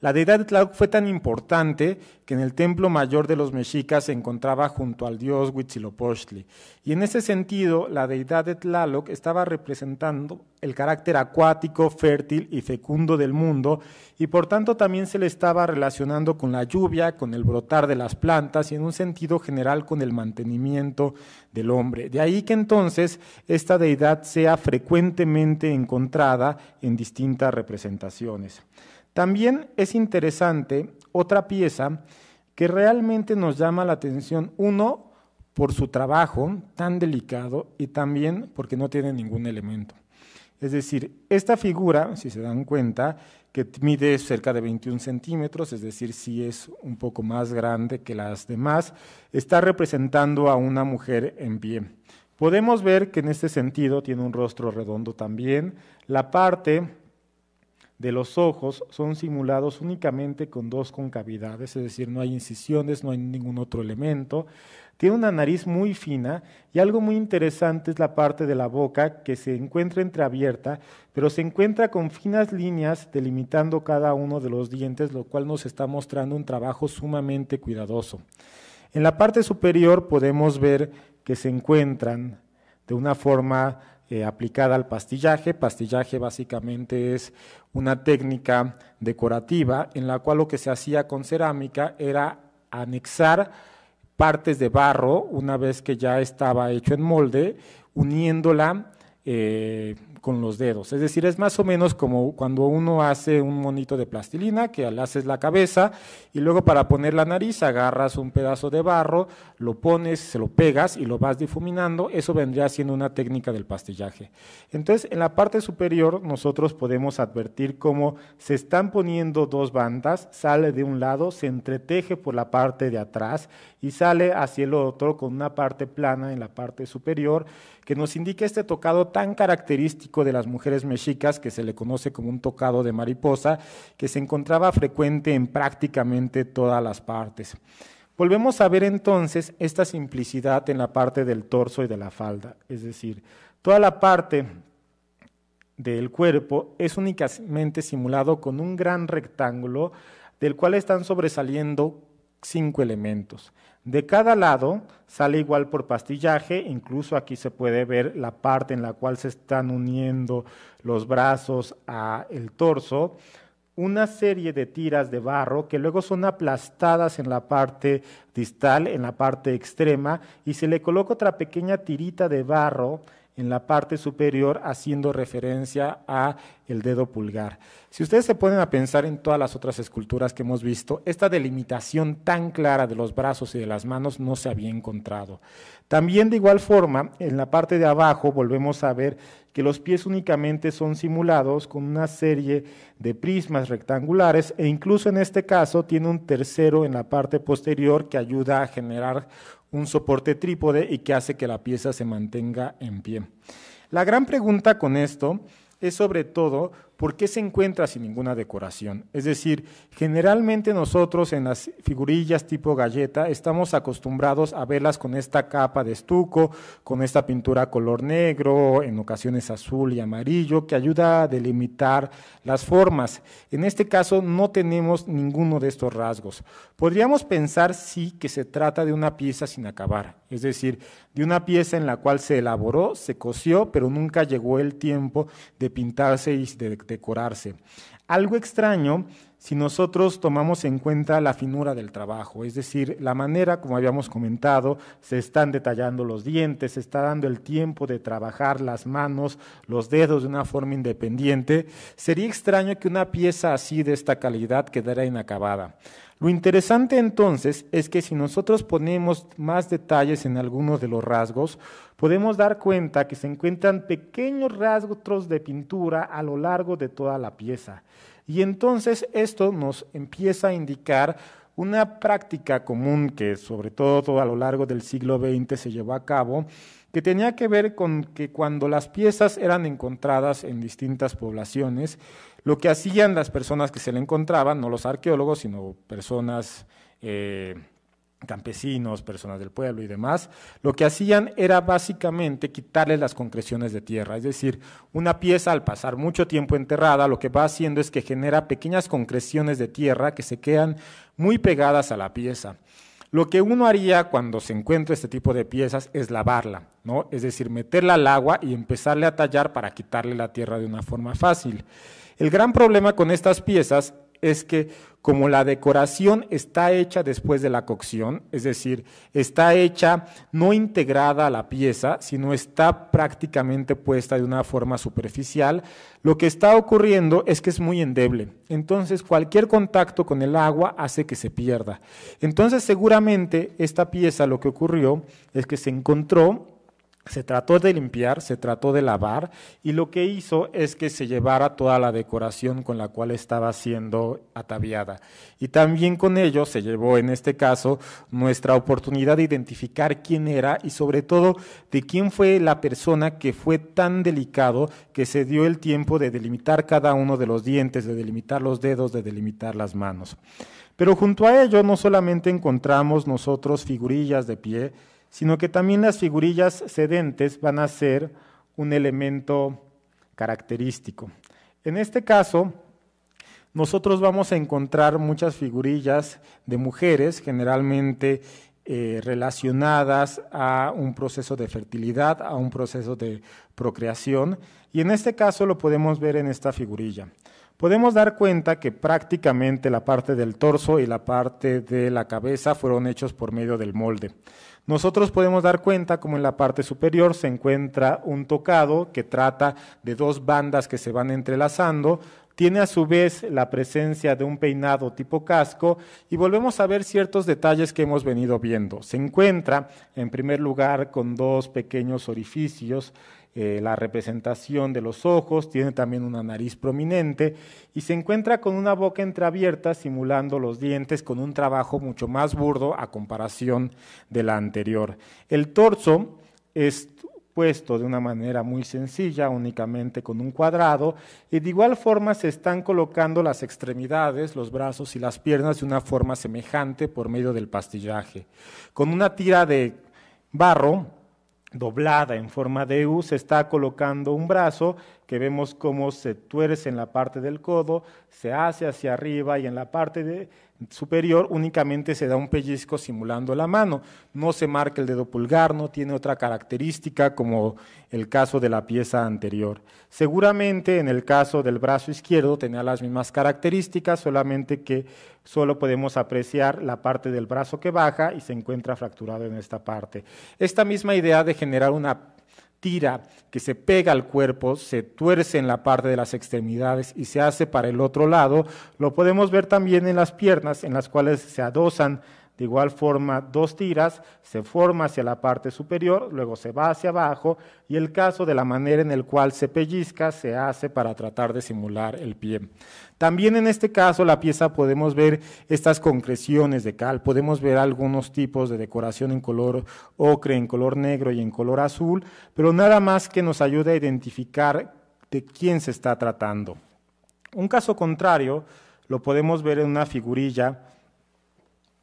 La deidad de Tlaloc fue tan importante que en el templo mayor de los mexicas se encontraba junto al dios Huitzilopochtli. Y en ese sentido, la deidad de Tlaloc estaba representando el carácter acuático, fértil y fecundo del mundo, y por tanto también se le estaba relacionando con la lluvia, con el brotar de las plantas y en un sentido general con el mantenimiento del hombre. De ahí que entonces esta deidad sea frecuentemente encontrada en distintas representaciones. También es interesante otra pieza que realmente nos llama la atención, uno, por su trabajo tan delicado y también porque no tiene ningún elemento. Es decir, esta figura, si se dan cuenta, que mide cerca de 21 centímetros, es decir, si es un poco más grande que las demás, está representando a una mujer en pie. Podemos ver que en este sentido tiene un rostro redondo también. La parte de los ojos son simulados únicamente con dos concavidades, es decir, no hay incisiones, no hay ningún otro elemento. Tiene una nariz muy fina y algo muy interesante es la parte de la boca que se encuentra entreabierta, pero se encuentra con finas líneas delimitando cada uno de los dientes, lo cual nos está mostrando un trabajo sumamente cuidadoso. En la parte superior podemos ver que se encuentran de una forma eh, aplicada al pastillaje. Pastillaje básicamente es una técnica decorativa en la cual lo que se hacía con cerámica era anexar partes de barro una vez que ya estaba hecho en molde, uniéndola eh, con los dedos. Es decir, es más o menos como cuando uno hace un monito de plastilina, que le haces la cabeza y luego para poner la nariz agarras un pedazo de barro, lo pones, se lo pegas y lo vas difuminando. Eso vendría siendo una técnica del pastillaje. Entonces, en la parte superior nosotros podemos advertir cómo se están poniendo dos bandas, sale de un lado, se entreteje por la parte de atrás y sale hacia el otro con una parte plana en la parte superior que nos indica este tocado tan característico de las mujeres mexicas que se le conoce como un tocado de mariposa, que se encontraba frecuente en prácticamente todas las partes. Volvemos a ver entonces esta simplicidad en la parte del torso y de la falda, es decir, toda la parte del cuerpo es únicamente simulado con un gran rectángulo del cual están sobresaliendo cinco elementos. De cada lado sale igual por pastillaje, incluso aquí se puede ver la parte en la cual se están uniendo los brazos a el torso, una serie de tiras de barro que luego son aplastadas en la parte distal, en la parte extrema, y se le coloca otra pequeña tirita de barro en la parte superior haciendo referencia a el dedo pulgar. Si ustedes se ponen a pensar en todas las otras esculturas que hemos visto, esta delimitación tan clara de los brazos y de las manos no se había encontrado. También de igual forma, en la parte de abajo volvemos a ver que los pies únicamente son simulados con una serie de prismas rectangulares e incluso en este caso tiene un tercero en la parte posterior que ayuda a generar un soporte trípode y que hace que la pieza se mantenga en pie. La gran pregunta con esto es sobre todo ¿por qué se encuentra sin ninguna decoración? Es decir, generalmente nosotros en las figurillas tipo galleta estamos acostumbrados a verlas con esta capa de estuco, con esta pintura color negro, en ocasiones azul y amarillo, que ayuda a delimitar las formas. En este caso no tenemos ninguno de estos rasgos. Podríamos pensar sí que se trata de una pieza sin acabar, es decir, de una pieza en la cual se elaboró, se cosió, pero nunca llegó el tiempo de pintarse y de decorarse. Algo extraño si nosotros tomamos en cuenta la finura del trabajo, es decir, la manera, como habíamos comentado, se están detallando los dientes, se está dando el tiempo de trabajar las manos, los dedos de una forma independiente, sería extraño que una pieza así de esta calidad quedara inacabada. Lo interesante entonces es que si nosotros ponemos más detalles en algunos de los rasgos, podemos dar cuenta que se encuentran pequeños rasgos de pintura a lo largo de toda la pieza. Y entonces esto nos empieza a indicar una práctica común que sobre todo a lo largo del siglo XX se llevó a cabo, que tenía que ver con que cuando las piezas eran encontradas en distintas poblaciones, lo que hacían las personas que se le encontraban, no los arqueólogos, sino personas eh, campesinos, personas del pueblo y demás, lo que hacían era básicamente quitarle las concreciones de tierra. Es decir, una pieza al pasar mucho tiempo enterrada, lo que va haciendo es que genera pequeñas concreciones de tierra que se quedan muy pegadas a la pieza. Lo que uno haría cuando se encuentra este tipo de piezas es lavarla, ¿no? Es decir, meterla al agua y empezarle a tallar para quitarle la tierra de una forma fácil. El gran problema con estas piezas es que como la decoración está hecha después de la cocción, es decir, está hecha no integrada a la pieza, sino está prácticamente puesta de una forma superficial, lo que está ocurriendo es que es muy endeble. Entonces, cualquier contacto con el agua hace que se pierda. Entonces, seguramente esta pieza lo que ocurrió es que se encontró se trató de limpiar, se trató de lavar y lo que hizo es que se llevara toda la decoración con la cual estaba siendo ataviada. Y también con ello se llevó en este caso nuestra oportunidad de identificar quién era y sobre todo de quién fue la persona que fue tan delicado que se dio el tiempo de delimitar cada uno de los dientes, de delimitar los dedos, de delimitar las manos. Pero junto a ello no solamente encontramos nosotros figurillas de pie, sino que también las figurillas sedentes van a ser un elemento característico. En este caso, nosotros vamos a encontrar muchas figurillas de mujeres, generalmente eh, relacionadas a un proceso de fertilidad, a un proceso de procreación, y en este caso lo podemos ver en esta figurilla. Podemos dar cuenta que prácticamente la parte del torso y la parte de la cabeza fueron hechos por medio del molde. Nosotros podemos dar cuenta como en la parte superior se encuentra un tocado que trata de dos bandas que se van entrelazando, tiene a su vez la presencia de un peinado tipo casco y volvemos a ver ciertos detalles que hemos venido viendo. Se encuentra en primer lugar con dos pequeños orificios eh, la representación de los ojos, tiene también una nariz prominente y se encuentra con una boca entreabierta simulando los dientes con un trabajo mucho más burdo a comparación de la anterior. El torso es puesto de una manera muy sencilla, únicamente con un cuadrado, y de igual forma se están colocando las extremidades, los brazos y las piernas de una forma semejante por medio del pastillaje. Con una tira de barro doblada en forma de U, se está colocando un brazo que vemos cómo se tuerce en la parte del codo, se hace hacia arriba y en la parte superior únicamente se da un pellizco simulando la mano. No se marca el dedo pulgar, no tiene otra característica como el caso de la pieza anterior. Seguramente en el caso del brazo izquierdo tenía las mismas características, solamente que solo podemos apreciar la parte del brazo que baja y se encuentra fracturado en esta parte. Esta misma idea de generar una tira que se pega al cuerpo, se tuerce en la parte de las extremidades y se hace para el otro lado, lo podemos ver también en las piernas, en las cuales se adosan de igual forma dos tiras, se forma hacia la parte superior, luego se va hacia abajo y el caso de la manera en el cual se pellizca se hace para tratar de simular el pie. También en este caso la pieza podemos ver estas concreciones de cal, podemos ver algunos tipos de decoración en color ocre, en color negro y en color azul, pero nada más que nos ayude a identificar de quién se está tratando. Un caso contrario lo podemos ver en una figurilla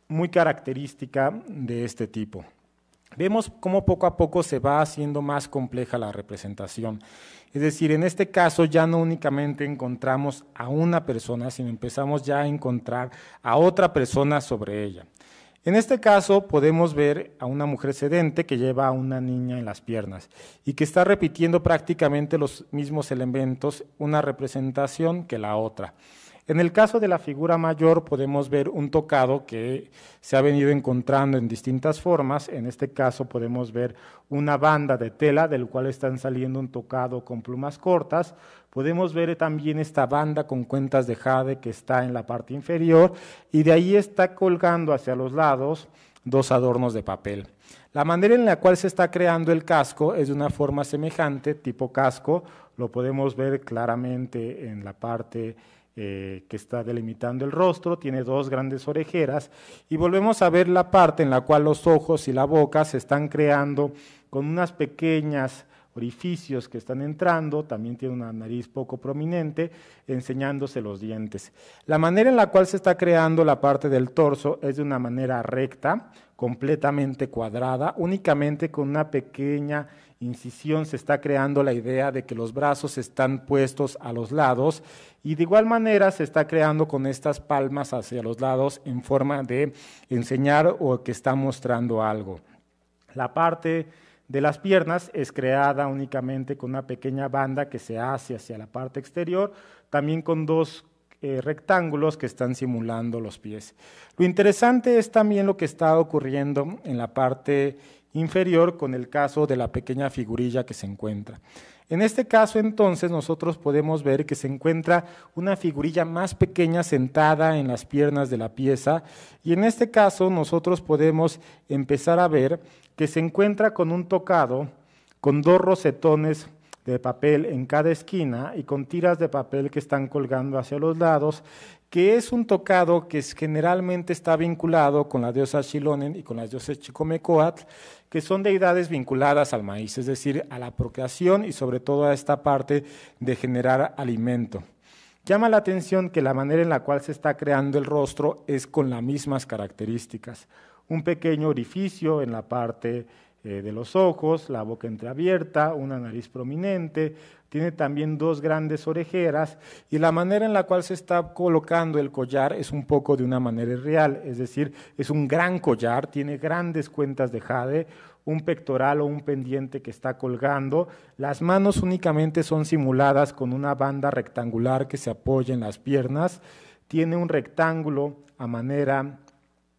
muy característica de este tipo. Vemos cómo poco a poco se va haciendo más compleja la representación. Es decir, en este caso ya no únicamente encontramos a una persona, sino empezamos ya a encontrar a otra persona sobre ella. En este caso podemos ver a una mujer sedente que lleva a una niña en las piernas y que está repitiendo prácticamente los mismos elementos, una representación que la otra. En el caso de la figura mayor podemos ver un tocado que se ha venido encontrando en distintas formas. En este caso podemos ver una banda de tela del cual están saliendo un tocado con plumas cortas. Podemos ver también esta banda con cuentas de jade que está en la parte inferior y de ahí está colgando hacia los lados dos adornos de papel. La manera en la cual se está creando el casco es de una forma semejante, tipo casco, lo podemos ver claramente en la parte eh, que está delimitando el rostro, tiene dos grandes orejeras y volvemos a ver la parte en la cual los ojos y la boca se están creando con unas pequeñas orificios que están entrando, también tiene una nariz poco prominente, enseñándose los dientes. La manera en la cual se está creando la parte del torso es de una manera recta, completamente cuadrada, únicamente con una pequeña incisión se está creando la idea de que los brazos están puestos a los lados y de igual manera se está creando con estas palmas hacia los lados en forma de enseñar o que está mostrando algo. La parte de las piernas es creada únicamente con una pequeña banda que se hace hacia la parte exterior, también con dos eh, rectángulos que están simulando los pies. Lo interesante es también lo que está ocurriendo en la parte inferior con el caso de la pequeña figurilla que se encuentra. En este caso, entonces, nosotros podemos ver que se encuentra una figurilla más pequeña sentada en las piernas de la pieza y en este caso nosotros podemos empezar a ver que se encuentra con un tocado, con dos rosetones de papel en cada esquina y con tiras de papel que están colgando hacia los lados, que es un tocado que generalmente está vinculado con la diosa Xilonen y con las diosas Chicomecoatl, que son deidades vinculadas al maíz, es decir, a la procreación y sobre todo a esta parte de generar alimento. Llama la atención que la manera en la cual se está creando el rostro es con las mismas características un pequeño orificio en la parte eh, de los ojos, la boca entreabierta, una nariz prominente, tiene también dos grandes orejeras y la manera en la cual se está colocando el collar es un poco de una manera irreal, es decir, es un gran collar, tiene grandes cuentas de jade, un pectoral o un pendiente que está colgando, las manos únicamente son simuladas con una banda rectangular que se apoya en las piernas, tiene un rectángulo a manera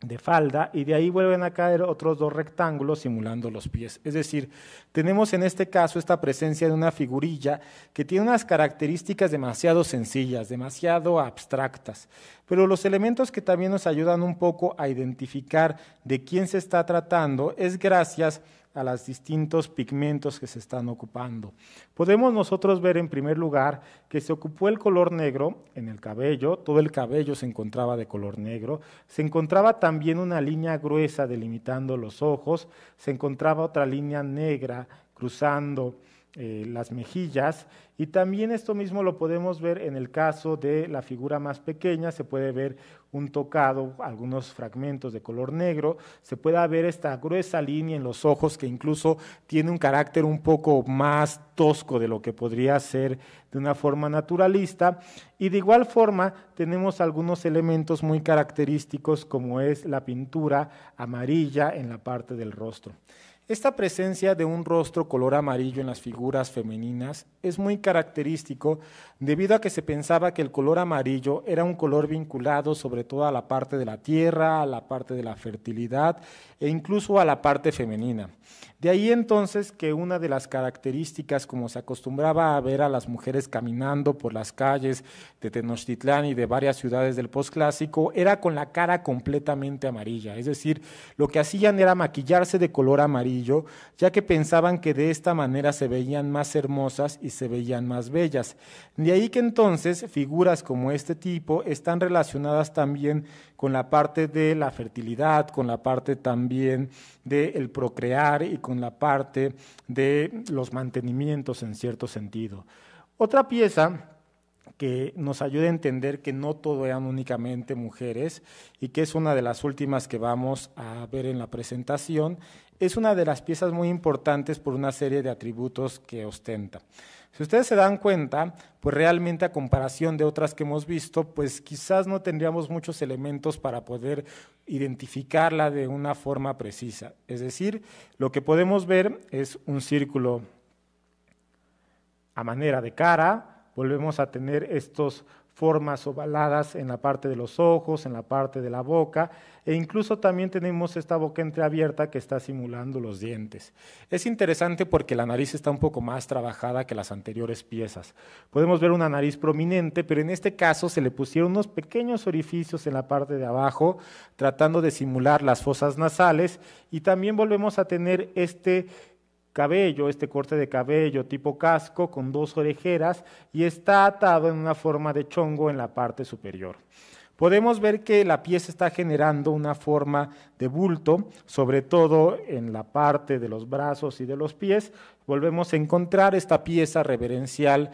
de falda y de ahí vuelven a caer otros dos rectángulos simulando los pies. Es decir, tenemos en este caso esta presencia de una figurilla que tiene unas características demasiado sencillas, demasiado abstractas, pero los elementos que también nos ayudan un poco a identificar de quién se está tratando es gracias los distintos pigmentos que se están ocupando. Podemos nosotros ver en primer lugar que se ocupó el color negro en el cabello, todo el cabello se encontraba de color negro, se encontraba también una línea gruesa delimitando los ojos, se encontraba otra línea negra cruzando eh, las mejillas y también esto mismo lo podemos ver en el caso de la figura más pequeña, se puede ver un tocado, algunos fragmentos de color negro, se puede ver esta gruesa línea en los ojos que incluso tiene un carácter un poco más tosco de lo que podría ser de una forma naturalista y de igual forma tenemos algunos elementos muy característicos como es la pintura amarilla en la parte del rostro. Esta presencia de un rostro color amarillo en las figuras femeninas es muy característico debido a que se pensaba que el color amarillo era un color vinculado sobre todo a la parte de la tierra, a la parte de la fertilidad e incluso a la parte femenina. De ahí entonces que una de las características, como se acostumbraba a ver a las mujeres caminando por las calles de Tenochtitlán y de varias ciudades del posclásico, era con la cara completamente amarilla. Es decir, lo que hacían era maquillarse de color amarillo, ya que pensaban que de esta manera se veían más hermosas y se veían más bellas. De ahí que entonces figuras como este tipo están relacionadas también con la parte de la fertilidad, con la parte también del procrear y con la parte de los mantenimientos en cierto sentido. Otra pieza que nos ayuda a entender que no todo eran únicamente mujeres y que es una de las últimas que vamos a ver en la presentación, es una de las piezas muy importantes por una serie de atributos que ostenta. Si ustedes se dan cuenta, pues realmente a comparación de otras que hemos visto, pues quizás no tendríamos muchos elementos para poder identificarla de una forma precisa. Es decir, lo que podemos ver es un círculo a manera de cara, volvemos a tener estos formas ovaladas en la parte de los ojos, en la parte de la boca, e incluso también tenemos esta boca entreabierta que está simulando los dientes. Es interesante porque la nariz está un poco más trabajada que las anteriores piezas. Podemos ver una nariz prominente, pero en este caso se le pusieron unos pequeños orificios en la parte de abajo, tratando de simular las fosas nasales, y también volvemos a tener este cabello, este corte de cabello tipo casco con dos orejeras y está atado en una forma de chongo en la parte superior. Podemos ver que la pieza está generando una forma de bulto, sobre todo en la parte de los brazos y de los pies, volvemos a encontrar esta pieza reverencial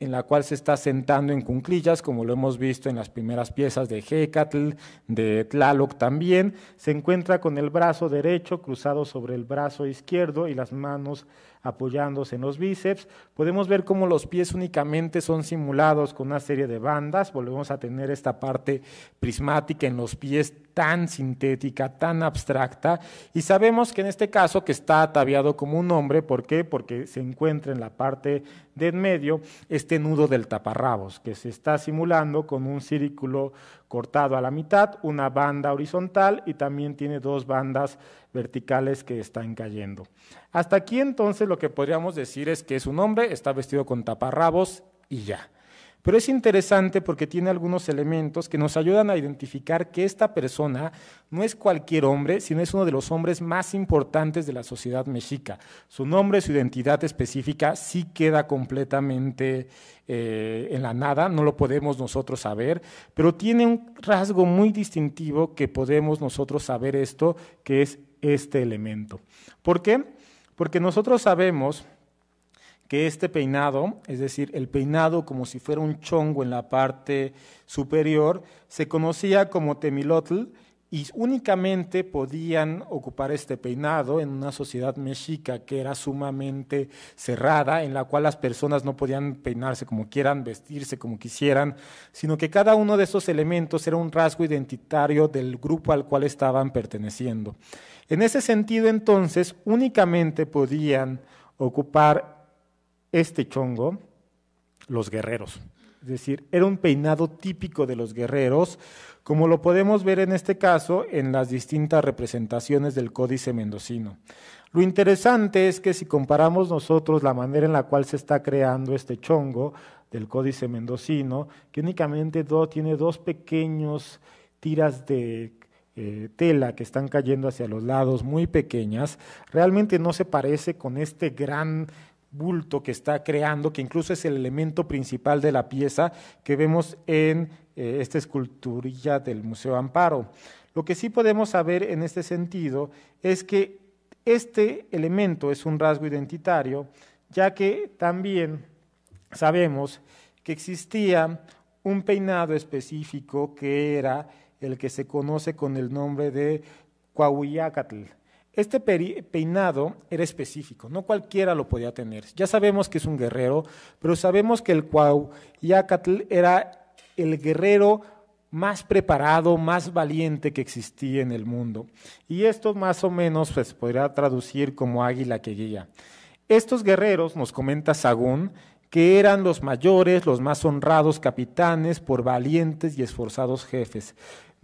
en la cual se está sentando en cunclillas, como lo hemos visto en las primeras piezas de Hecatl, de Tlaloc también. Se encuentra con el brazo derecho cruzado sobre el brazo izquierdo y las manos apoyándose en los bíceps. Podemos ver cómo los pies únicamente son simulados con una serie de bandas. Volvemos a tener esta parte prismática en los pies tan sintética, tan abstracta. Y sabemos que en este caso que está ataviado como un hombre, ¿por qué? Porque se encuentra en la parte de en medio este nudo del taparrabos, que se está simulando con un círculo cortado a la mitad, una banda horizontal y también tiene dos bandas verticales que están cayendo. Hasta aquí entonces lo que podríamos decir es que es un hombre, está vestido con taparrabos y ya. Pero es interesante porque tiene algunos elementos que nos ayudan a identificar que esta persona no es cualquier hombre, sino es uno de los hombres más importantes de la sociedad mexica. Su nombre, su identidad específica sí queda completamente eh, en la nada, no lo podemos nosotros saber, pero tiene un rasgo muy distintivo que podemos nosotros saber esto, que es este elemento. ¿Por qué? Porque nosotros sabemos que este peinado, es decir, el peinado como si fuera un chongo en la parte superior, se conocía como temilotl y únicamente podían ocupar este peinado en una sociedad mexica que era sumamente cerrada, en la cual las personas no podían peinarse como quieran, vestirse como quisieran, sino que cada uno de esos elementos era un rasgo identitario del grupo al cual estaban perteneciendo. En ese sentido, entonces, únicamente podían ocupar este chongo los guerreros. Es decir, era un peinado típico de los guerreros, como lo podemos ver en este caso en las distintas representaciones del Códice Mendocino. Lo interesante es que si comparamos nosotros la manera en la cual se está creando este chongo del Códice Mendocino, que únicamente tiene dos pequeños tiras de eh, tela que están cayendo hacia los lados muy pequeñas, realmente no se parece con este gran bulto que está creando, que incluso es el elemento principal de la pieza que vemos en eh, esta esculturilla del Museo Amparo. Lo que sí podemos saber en este sentido es que este elemento es un rasgo identitario, ya que también sabemos que existía un peinado específico que era el que se conoce con el nombre de Coahuillacatl. Este peinado era específico, no cualquiera lo podía tener. Ya sabemos que es un guerrero, pero sabemos que el Cuauhtémoc era el guerrero más preparado, más valiente que existía en el mundo. Y esto más o menos se pues, podría traducir como águila que guía. Estos guerreros, nos comenta Sagún, que eran los mayores, los más honrados capitanes por valientes y esforzados jefes.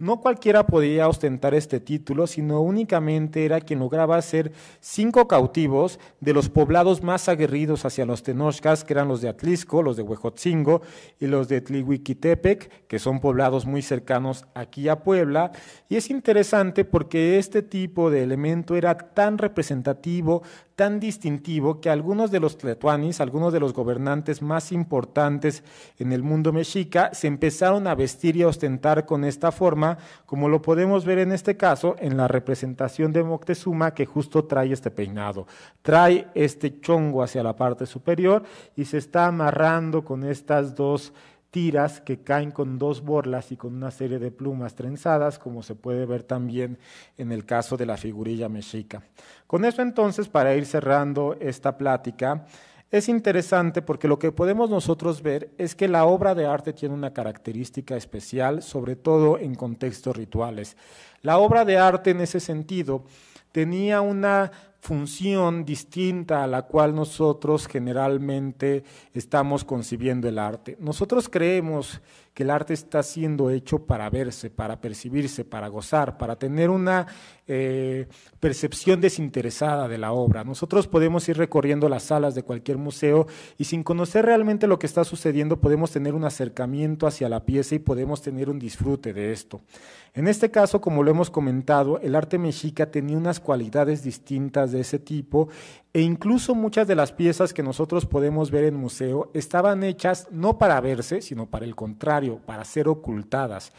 No cualquiera podía ostentar este título, sino únicamente era quien lograba ser cinco cautivos de los poblados más aguerridos hacia los tenochcas, que eran los de Atlisco, los de Huejotzingo y los de Tlihuiquitepec, que son poblados muy cercanos aquí a Puebla. Y es interesante porque este tipo de elemento era tan representativo, tan distintivo, que algunos de los tletuanis, algunos de los gobernantes más importantes en el mundo mexica, se empezaron a vestir y a ostentar con esta forma como lo podemos ver en este caso en la representación de Moctezuma que justo trae este peinado. Trae este chongo hacia la parte superior y se está amarrando con estas dos tiras que caen con dos borlas y con una serie de plumas trenzadas, como se puede ver también en el caso de la figurilla mexica. Con eso entonces, para ir cerrando esta plática, es interesante porque lo que podemos nosotros ver es que la obra de arte tiene una característica especial, sobre todo en contextos rituales. La obra de arte en ese sentido tenía una función distinta a la cual nosotros generalmente estamos concibiendo el arte. Nosotros creemos que el arte está siendo hecho para verse, para percibirse, para gozar, para tener una eh, percepción desinteresada de la obra. Nosotros podemos ir recorriendo las salas de cualquier museo y sin conocer realmente lo que está sucediendo podemos tener un acercamiento hacia la pieza y podemos tener un disfrute de esto. En este caso, como lo hemos comentado, el arte mexica tenía unas cualidades distintas de ese tipo e incluso muchas de las piezas que nosotros podemos ver en museo estaban hechas no para verse, sino para el contrario, para ser ocultadas.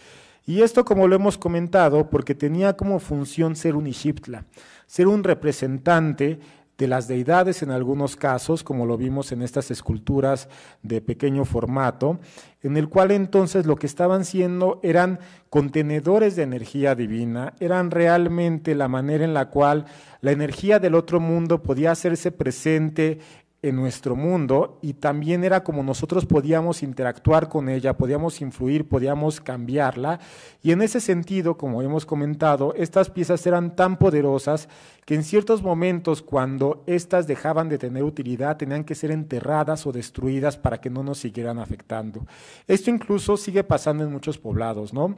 Y esto, como lo hemos comentado, porque tenía como función ser un Ixiptla, ser un representante de las deidades en algunos casos, como lo vimos en estas esculturas de pequeño formato, en el cual entonces lo que estaban siendo eran contenedores de energía divina, eran realmente la manera en la cual la energía del otro mundo podía hacerse presente en nuestro mundo y también era como nosotros podíamos interactuar con ella, podíamos influir, podíamos cambiarla. Y en ese sentido, como hemos comentado, estas piezas eran tan poderosas que en ciertos momentos cuando éstas dejaban de tener utilidad tenían que ser enterradas o destruidas para que no nos siguieran afectando. Esto incluso sigue pasando en muchos poblados, ¿no?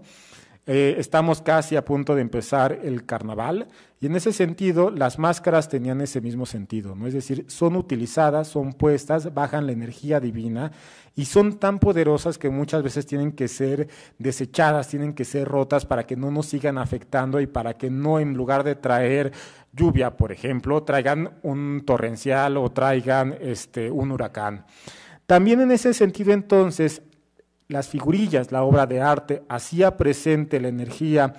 Eh, estamos casi a punto de empezar el carnaval y en ese sentido las máscaras tenían ese mismo sentido, ¿no? es decir, son utilizadas, son puestas, bajan la energía divina y son tan poderosas que muchas veces tienen que ser desechadas, tienen que ser rotas para que no nos sigan afectando y para que no en lugar de traer lluvia, por ejemplo, traigan un torrencial o traigan este, un huracán. También en ese sentido entonces las figurillas, la obra de arte, hacía presente la energía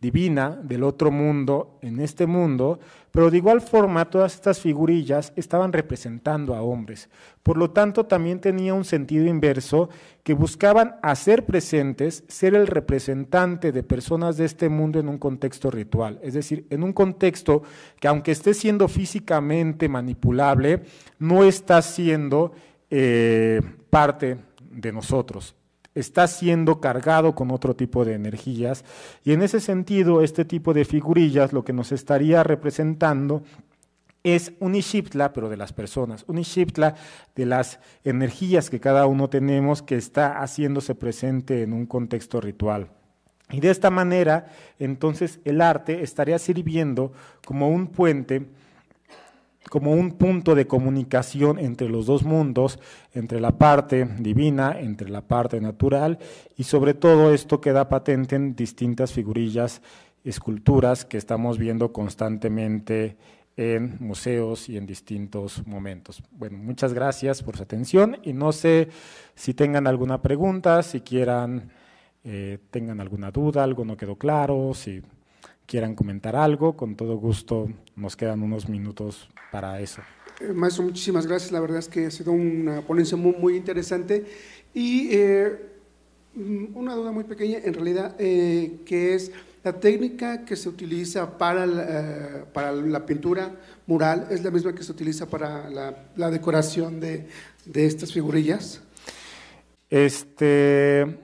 divina del otro mundo en este mundo, pero de igual forma todas estas figurillas estaban representando a hombres. Por lo tanto, también tenía un sentido inverso que buscaban hacer presentes, ser el representante de personas de este mundo en un contexto ritual, es decir, en un contexto que aunque esté siendo físicamente manipulable, no está siendo eh, parte de nosotros. Está siendo cargado con otro tipo de energías y en ese sentido este tipo de figurillas lo que nos estaría representando es un Ishiptla, pero de las personas, un Ishiptla de las energías que cada uno tenemos que está haciéndose presente en un contexto ritual. Y de esta manera, entonces, el arte estaría sirviendo como un puente como un punto de comunicación entre los dos mundos, entre la parte divina, entre la parte natural, y sobre todo esto queda patente en distintas figurillas, esculturas que estamos viendo constantemente en museos y en distintos momentos. Bueno, muchas gracias por su atención y no sé si tengan alguna pregunta, si quieran, eh, tengan alguna duda, algo no quedó claro, si quieran comentar algo, con todo gusto nos quedan unos minutos para eso. Eh, maestro, muchísimas gracias. La verdad es que ha sido una ponencia muy, muy interesante. Y eh, una duda muy pequeña, en realidad, eh, que es la técnica que se utiliza para la, para la pintura mural, ¿es la misma que se utiliza para la, la decoración de, de estas figurillas? Este,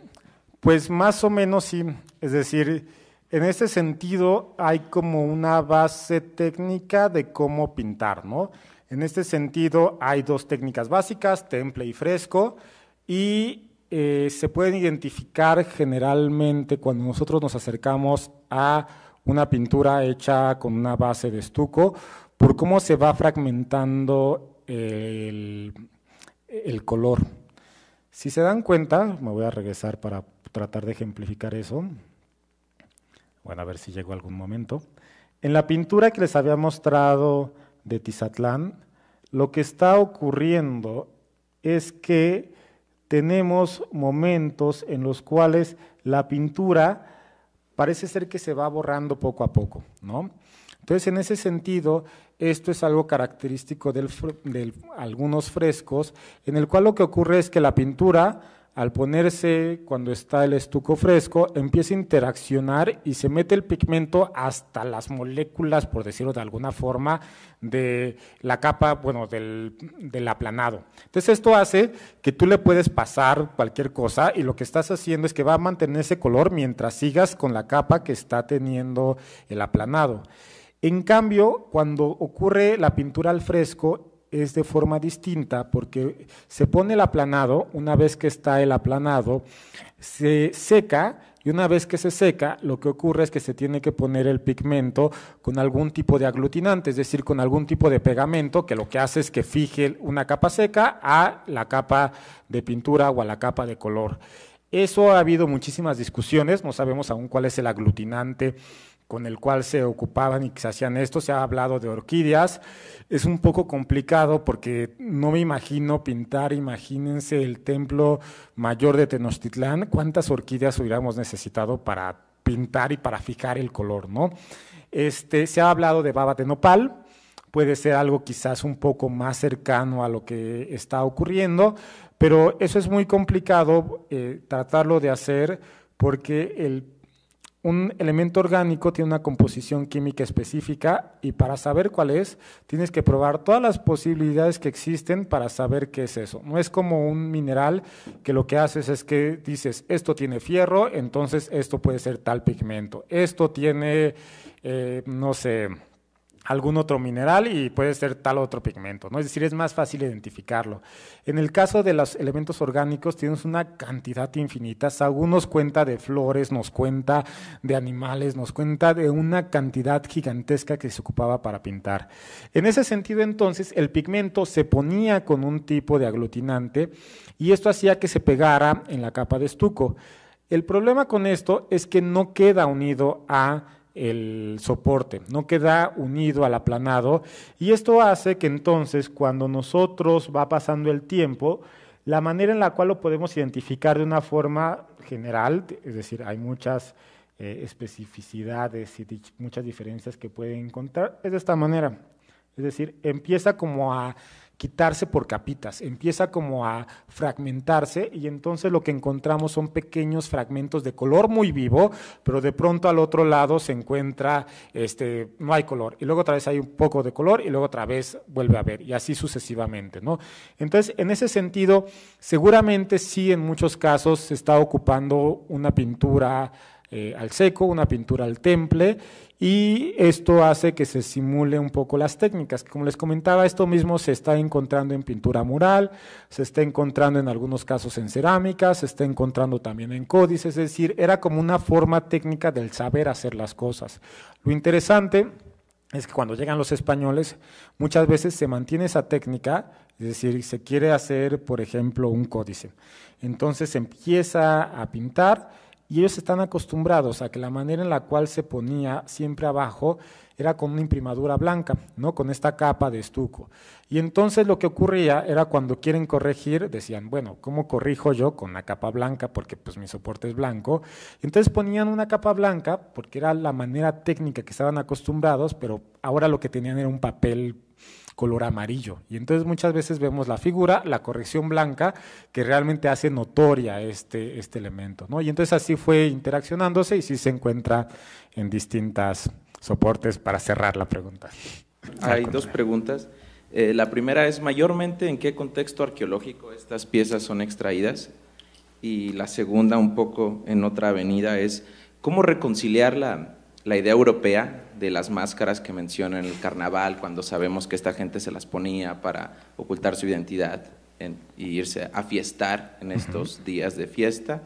pues más o menos sí. Es decir, en ese sentido, hay como una base técnica de cómo pintar, ¿no? En este sentido, hay dos técnicas básicas, temple y fresco, y eh, se pueden identificar generalmente cuando nosotros nos acercamos a una pintura hecha con una base de estuco, por cómo se va fragmentando el, el color. Si se dan cuenta, me voy a regresar para tratar de ejemplificar eso. Bueno, a ver si llegó algún momento. En la pintura que les había mostrado de Tizatlán, lo que está ocurriendo es que tenemos momentos en los cuales la pintura parece ser que se va borrando poco a poco, ¿no? Entonces, en ese sentido, esto es algo característico de algunos frescos, en el cual lo que ocurre es que la pintura al ponerse cuando está el estuco fresco, empieza a interaccionar y se mete el pigmento hasta las moléculas, por decirlo de alguna forma, de la capa, bueno, del, del, aplanado. Entonces esto hace que tú le puedes pasar cualquier cosa y lo que estás haciendo es que va a mantener ese color mientras sigas con la capa que está teniendo el aplanado. En cambio, cuando ocurre la pintura al fresco, es de forma distinta porque se pone el aplanado, una vez que está el aplanado, se seca y una vez que se seca, lo que ocurre es que se tiene que poner el pigmento con algún tipo de aglutinante, es decir, con algún tipo de pegamento que lo que hace es que fije una capa seca a la capa de pintura o a la capa de color. Eso ha habido muchísimas discusiones, no sabemos aún cuál es el aglutinante con el cual se ocupaban y que se hacían esto. Se ha hablado de orquídeas. Es un poco complicado porque no me imagino pintar, imagínense el templo mayor de Tenochtitlán, cuántas orquídeas hubiéramos necesitado para pintar y para fijar el color, ¿no? Este, se ha hablado de baba de nopal, puede ser algo quizás un poco más cercano a lo que está ocurriendo, pero eso es muy complicado eh, tratarlo de hacer porque el un elemento orgánico tiene una composición química específica y para saber cuál es, tienes que probar todas las posibilidades que existen para saber qué es eso. No es como un mineral que lo que haces es que dices, esto tiene fierro, entonces esto puede ser tal pigmento. Esto tiene, eh, no sé, algún otro mineral y puede ser tal otro pigmento, ¿no? Es decir, es más fácil identificarlo. En el caso de los elementos orgánicos tienes una cantidad infinita, según nos cuenta de flores, nos cuenta de animales, nos cuenta de una cantidad gigantesca que se ocupaba para pintar. En ese sentido, entonces, el pigmento se ponía con un tipo de aglutinante y esto hacía que se pegara en la capa de estuco. El problema con esto es que no queda unido a el soporte, no queda unido al aplanado y esto hace que entonces cuando nosotros va pasando el tiempo, la manera en la cual lo podemos identificar de una forma general, es decir, hay muchas eh, especificidades y muchas diferencias que pueden encontrar, es de esta manera. Es decir, empieza como a quitarse por capitas, empieza como a fragmentarse y entonces lo que encontramos son pequeños fragmentos de color muy vivo, pero de pronto al otro lado se encuentra, este, no hay color, y luego otra vez hay un poco de color y luego otra vez vuelve a haber, y así sucesivamente. ¿no? Entonces, en ese sentido, seguramente sí en muchos casos se está ocupando una pintura eh, al seco, una pintura al temple, y esto hace que se simule un poco las técnicas. Como les comentaba, esto mismo se está encontrando en pintura mural, se está encontrando en algunos casos en cerámica, se está encontrando también en códices, es decir, era como una forma técnica del saber hacer las cosas. Lo interesante es que cuando llegan los españoles, muchas veces se mantiene esa técnica, es decir, se quiere hacer, por ejemplo, un códice. Entonces se empieza a pintar, y ellos están acostumbrados a que la manera en la cual se ponía siempre abajo era con una imprimadura blanca, ¿no? con esta capa de estuco. Y entonces lo que ocurría era cuando quieren corregir, decían, bueno, ¿cómo corrijo yo con la capa blanca? Porque pues mi soporte es blanco. Entonces ponían una capa blanca porque era la manera técnica que estaban acostumbrados, pero ahora lo que tenían era un papel color amarillo. Y entonces muchas veces vemos la figura, la corrección blanca, que realmente hace notoria este, este elemento. ¿no? Y entonces así fue interaccionándose y sí se encuentra en distintas soportes para cerrar la pregunta. Hay dos preguntas. Eh, la primera es mayormente en qué contexto arqueológico estas piezas son extraídas y la segunda un poco en otra avenida es cómo reconciliar la, la idea europea de las máscaras que menciona en el carnaval, cuando sabemos que esta gente se las ponía para ocultar su identidad y irse a fiestar en estos días de fiesta.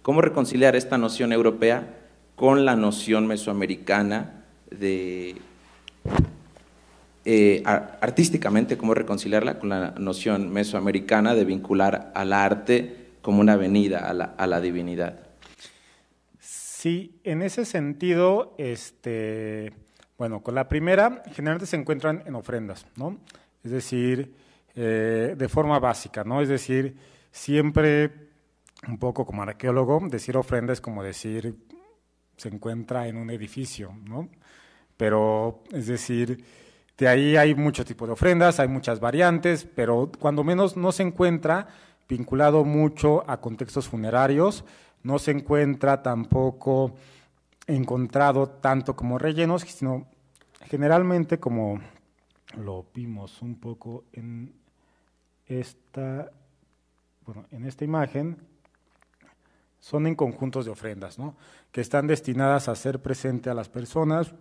¿Cómo reconciliar esta noción europea con la noción mesoamericana de eh, artísticamente, cómo reconciliarla con la noción mesoamericana de vincular al arte como una avenida a la divinidad? Sí, en ese sentido, este, bueno, con la primera, generalmente se encuentran en ofrendas, ¿no? Es decir, eh, de forma básica, ¿no? Es decir, siempre, un poco como arqueólogo, decir ofrenda es como decir, se encuentra en un edificio, ¿no? Pero, es decir, de ahí hay mucho tipo de ofrendas, hay muchas variantes, pero cuando menos no se encuentra vinculado mucho a contextos funerarios, no se encuentra tampoco encontrado tanto como rellenos, sino generalmente como lo vimos un poco en esta, bueno, en esta imagen, son en conjuntos de ofrendas, ¿no? que están destinadas a ser presente a las personas.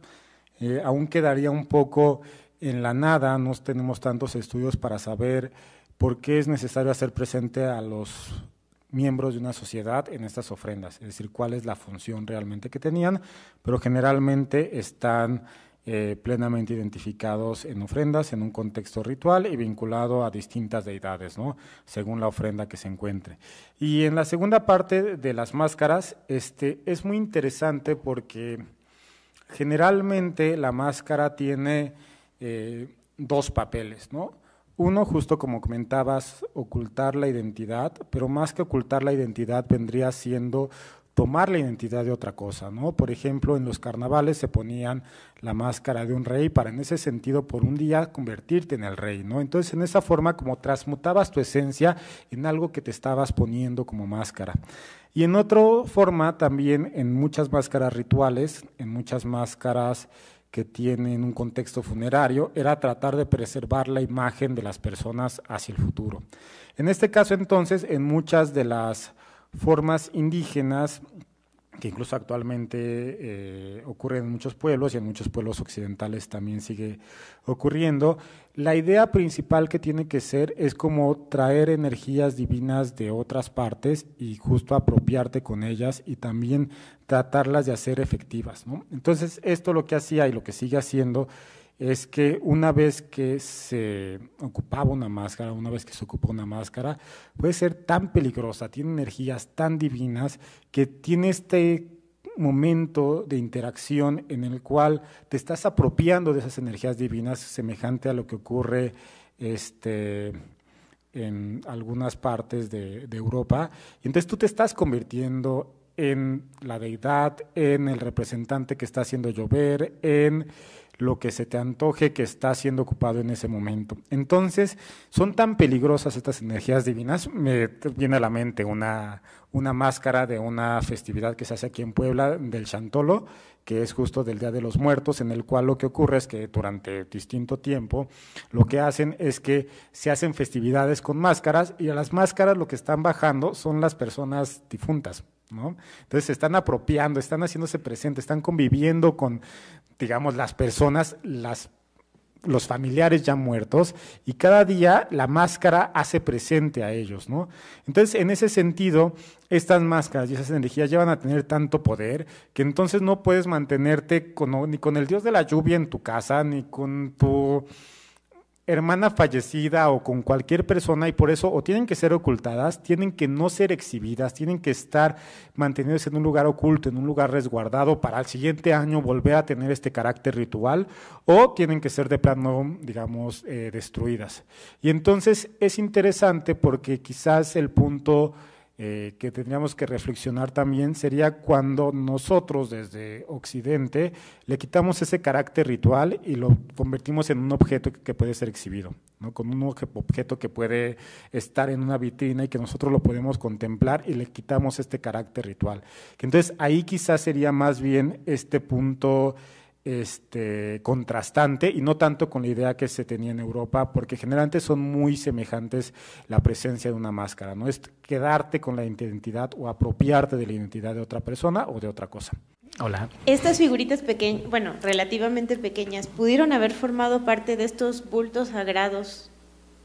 Eh, aún quedaría un poco en la nada, no tenemos tantos estudios para saber por qué es necesario hacer presente a los miembros de una sociedad en estas ofrendas, es decir, cuál es la función realmente que tenían, pero generalmente están eh, plenamente identificados en ofrendas, en un contexto ritual y vinculado a distintas deidades, ¿no? según la ofrenda que se encuentre. Y en la segunda parte de las máscaras, este, es muy interesante porque Generalmente la máscara tiene eh, dos papeles, ¿no? Uno, justo como comentabas, ocultar la identidad, pero más que ocultar la identidad vendría siendo tomar la identidad de otra cosa, ¿no? Por ejemplo, en los carnavales se ponían la máscara de un rey para en ese sentido por un día convertirte en el rey, ¿no? Entonces, en esa forma como transmutabas tu esencia en algo que te estabas poniendo como máscara. Y en otra forma también en muchas máscaras rituales, en muchas máscaras que tienen un contexto funerario, era tratar de preservar la imagen de las personas hacia el futuro. En este caso, entonces, en muchas de las formas indígenas que incluso actualmente eh, ocurre en muchos pueblos y en muchos pueblos occidentales también sigue ocurriendo. La idea principal que tiene que ser es como traer energías divinas de otras partes y justo apropiarte con ellas y también tratarlas de hacer efectivas. Entonces, esto lo que hacía y lo que sigue haciendo es que una vez que se ocupaba una máscara, una vez que se ocupa una máscara, puede ser tan peligrosa, tiene energías tan divinas que tiene este momento de interacción en el cual te estás apropiando de esas energías divinas, semejante a lo que ocurre este, en algunas partes de, de Europa. Y entonces tú te estás convirtiendo en la deidad, en el representante que está haciendo llover, en lo que se te antoje que está siendo ocupado en ese momento. Entonces, son tan peligrosas estas energías divinas, me viene a la mente una, una máscara de una festividad que se hace aquí en Puebla, del Chantolo, que es justo del Día de los Muertos, en el cual lo que ocurre es que durante distinto tiempo lo que hacen es que se hacen festividades con máscaras y a las máscaras lo que están bajando son las personas difuntas. ¿no? Entonces se están apropiando, están haciéndose presentes, están conviviendo con digamos, las personas, las, los familiares ya muertos, y cada día la máscara hace presente a ellos, ¿no? Entonces, en ese sentido, estas máscaras y esas energías llevan a tener tanto poder que entonces no puedes mantenerte con, ni con el dios de la lluvia en tu casa, ni con tu hermana fallecida o con cualquier persona y por eso o tienen que ser ocultadas, tienen que no ser exhibidas, tienen que estar mantenidas en un lugar oculto, en un lugar resguardado para el siguiente año volver a tener este carácter ritual o tienen que ser de plano, digamos, eh, destruidas. Y entonces es interesante porque quizás el punto eh, que tendríamos que reflexionar también sería cuando nosotros desde Occidente le quitamos ese carácter ritual y lo convertimos en un objeto que puede ser exhibido, ¿no? con un objeto que puede estar en una vitrina y que nosotros lo podemos contemplar y le quitamos este carácter ritual. Entonces ahí quizás sería más bien este punto este, contrastante y no tanto con la idea que se tenía en Europa, porque generalmente son muy semejantes la presencia de una máscara, no es quedarte con la identidad o apropiarte de la identidad de otra persona o de otra cosa. Hola. Estas figuritas pequeñas, bueno, relativamente pequeñas, ¿pudieron haber formado parte de estos bultos sagrados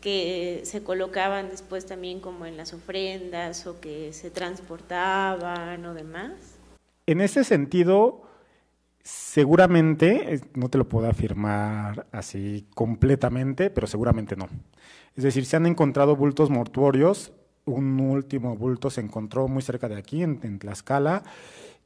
que se colocaban después también como en las ofrendas o que se transportaban o demás? En ese sentido, Seguramente, no te lo puedo afirmar así completamente, pero seguramente no. Es decir, se han encontrado bultos mortuorios. Un último bulto se encontró muy cerca de aquí, en, Tlaxcala,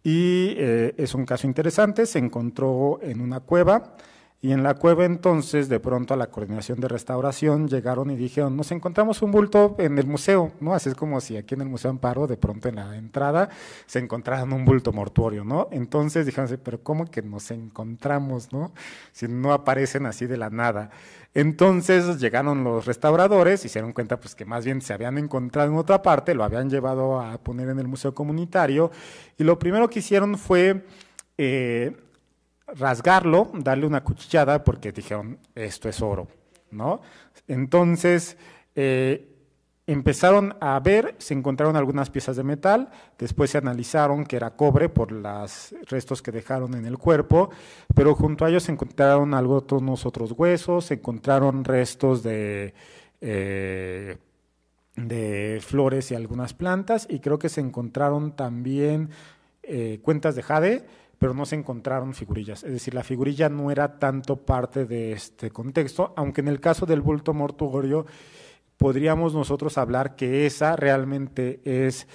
y eh, es un caso interesante. Se encontró en una cueva y en la cueva entonces, de pronto a la coordinación de restauración llegaron y dijeron, nos encontramos un bulto en el museo, ¿no? Así es como si aquí en el Museo Amparo, de pronto en la entrada, se encontraran un bulto mortuorio, ¿no? Entonces dijeron, pero ¿cómo que nos encontramos, ¿no? Si no aparecen así de la nada. Entonces llegaron los restauradores y se dieron cuenta pues que más bien se habían encontrado en otra parte, lo habían llevado a poner en el museo comunitario y lo primero que hicieron fue... Eh, rasgarlo, darle una cuchillada, porque dijeron, esto es oro, ¿no? Entonces, eh, empezaron a ver, se encontraron algunas piezas de metal, después se analizaron que era cobre por los restos que dejaron en el cuerpo, pero junto a ellos se encontraron algunos otros huesos, se encontraron restos de, eh, de flores y algunas plantas, y creo que se encontraron también eh, cuentas de jade, pero no se encontraron figurillas. Es decir, la figurilla no era tanto parte de este contexto, aunque en el caso del bulto mortuorio podríamos nosotros hablar que esa realmente es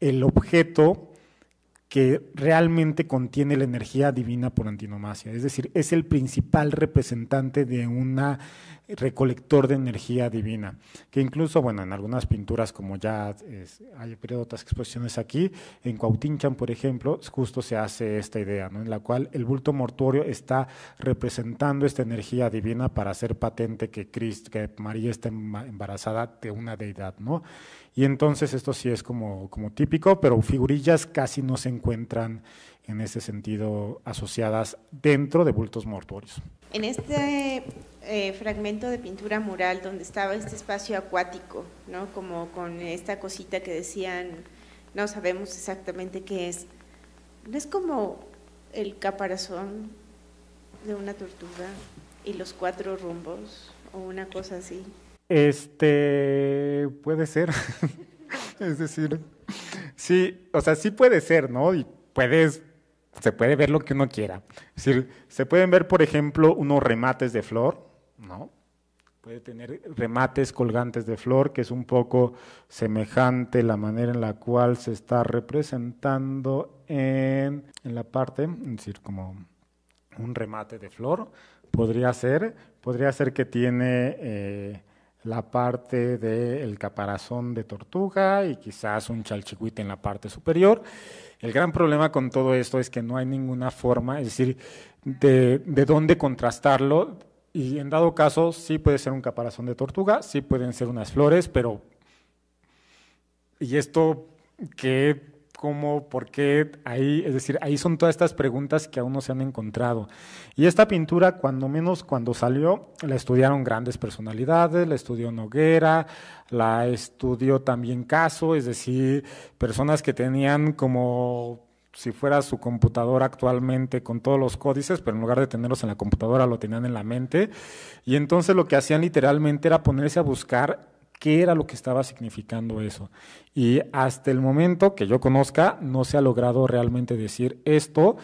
el objeto que realmente contiene la energía divina por antinomasia, es decir, es el principal representante de una recolector de energía divina, que incluso, bueno, en algunas pinturas, como ya hay otras exposiciones aquí, en Cuautinchan, por ejemplo, justo se hace esta idea, ¿no? en la cual el bulto mortuorio está representando esta energía divina para hacer patente que, Cristo, que María está embarazada de una deidad, ¿no? Y entonces esto sí es como, como típico, pero figurillas casi no se encuentran en ese sentido asociadas dentro de bultos mortuorios. En este eh, fragmento de pintura mural donde estaba este espacio acuático, ¿no? como con esta cosita que decían, no sabemos exactamente qué es, ¿no es como el caparazón de una tortuga y los cuatro rumbos o una cosa así? Este puede ser, es decir, sí, o sea, sí puede ser, ¿no? Y puedes se puede ver lo que uno quiera. Es decir, se pueden ver, por ejemplo, unos remates de flor, ¿no? Puede tener remates colgantes de flor, que es un poco semejante la manera en la cual se está representando en, en la parte, es decir, como un remate de flor. Podría ser, podría ser que tiene eh, la parte del caparazón de tortuga y quizás un chalchicuite en la parte superior. El gran problema con todo esto es que no hay ninguna forma, es decir, de, de dónde contrastarlo. Y en dado caso, sí puede ser un caparazón de tortuga, sí pueden ser unas flores, pero... ¿Y esto qué cómo, por qué, ahí, es decir, ahí son todas estas preguntas que aún no se han encontrado. Y esta pintura, cuando menos cuando salió, la estudiaron grandes personalidades, la estudió Noguera, la estudió también Caso, es decir, personas que tenían como si fuera su computadora actualmente con todos los códices, pero en lugar de tenerlos en la computadora lo tenían en la mente. Y entonces lo que hacían literalmente era ponerse a buscar qué era lo que estaba significando eso. Y hasta el momento que yo conozca, no se ha logrado realmente decir esto.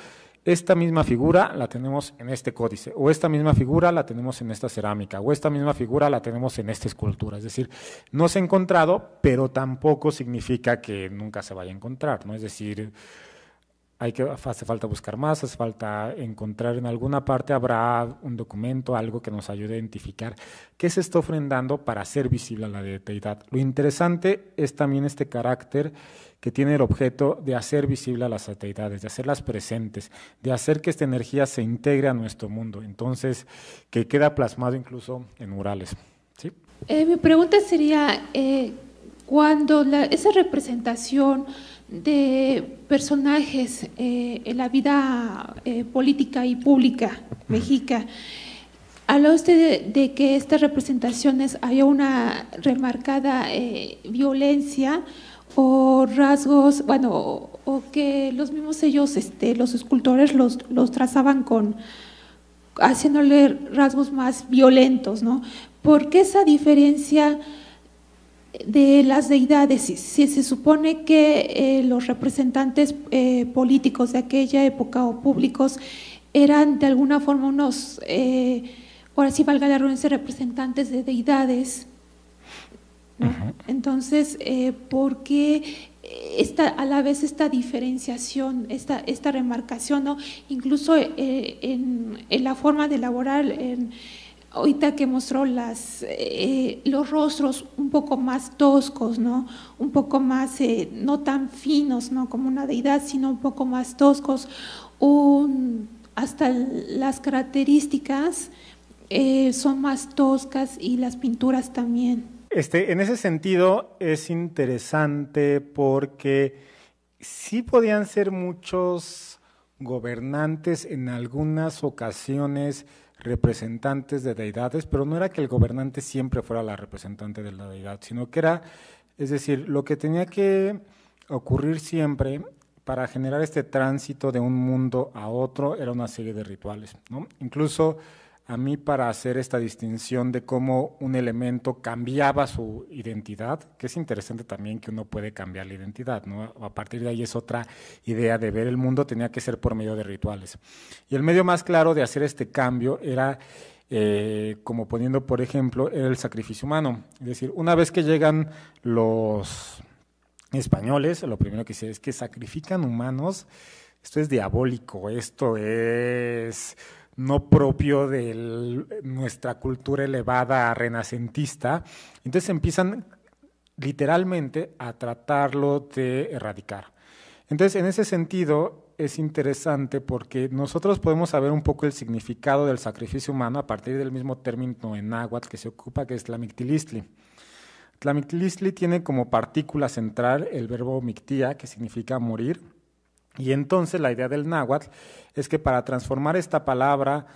Esta misma figura la tenemos en este códice, o esta misma figura la tenemos en esta cerámica, o esta misma figura la tenemos en esta escultura. Es decir, no se ha encontrado, pero tampoco significa que nunca se vaya a encontrar. ¿no? Es decir, hay que, hace falta buscar más, hace falta encontrar en alguna parte, habrá un documento, algo que nos ayude a identificar qué se está ofrendando para hacer visible a la deidad. Lo interesante es también este carácter que tiene el objeto de hacer visible a las deidades, de hacerlas presentes, de hacer que esta energía se integre a nuestro mundo, entonces que queda plasmado incluso en murales. ¿sí? Eh, mi pregunta sería, eh, cuando esa representación de personajes eh, en la vida eh, política y pública mexica. Habla usted de, que estas representaciones haya una remarcada eh, violencia o rasgos, bueno, o, que los mismos ellos, este, los escultores, los, los trazaban con haciéndole rasgos más violentos, ¿no? ¿Por qué esa diferencia? De las deidades. Si, se supone que eh, los representantes eh, políticos de aquella época o públicos eran de alguna forma unos, eh, ahora sí valga la redundancia, representantes de deidades. Entonces, ¿por qué esta, a la vez esta diferenciación, esta, esta remarcación, ¿no? incluso en, en, la forma de elaborar, en, ahorita que mostró las, eh, los rostros un poco más toscos, ¿no? un poco más, eh, no tan finos ¿no? como una deidad, sino un poco más toscos, hasta las características eh, son más toscas y las pinturas también. Este, en ese sentido es interesante porque sí podían ser muchos gobernantes en algunas ocasiones, representantes de deidades, pero no era que el gobernante siempre fuera la representante de la deidad, sino que era, es decir, lo que tenía que ocurrir siempre para generar este tránsito de un mundo a otro era una serie de rituales. ¿no? Incluso a mí para hacer esta distinción de cómo un elemento cambiaba su identidad, que es interesante también que uno puede cambiar la identidad, ¿no? A partir de ahí es otra idea de ver el mundo, tenía que ser por medio de rituales. Y el medio más claro de hacer este cambio era, eh, como poniendo por ejemplo, el sacrificio humano. Es decir, una vez que llegan los españoles, lo primero que dice es que sacrifican humanos, esto es diabólico, esto es no propio de nuestra cultura elevada renacentista. Entonces empiezan literalmente a tratarlo de erradicar. Entonces, en ese sentido, es interesante porque nosotros podemos saber un poco el significado del sacrificio humano a partir del mismo término en náhuatl que se ocupa, que es la mictilistli. Tiene como partícula central el verbo mictía, que significa morir, y entonces la idea del náhuatl es que para transformar esta palabra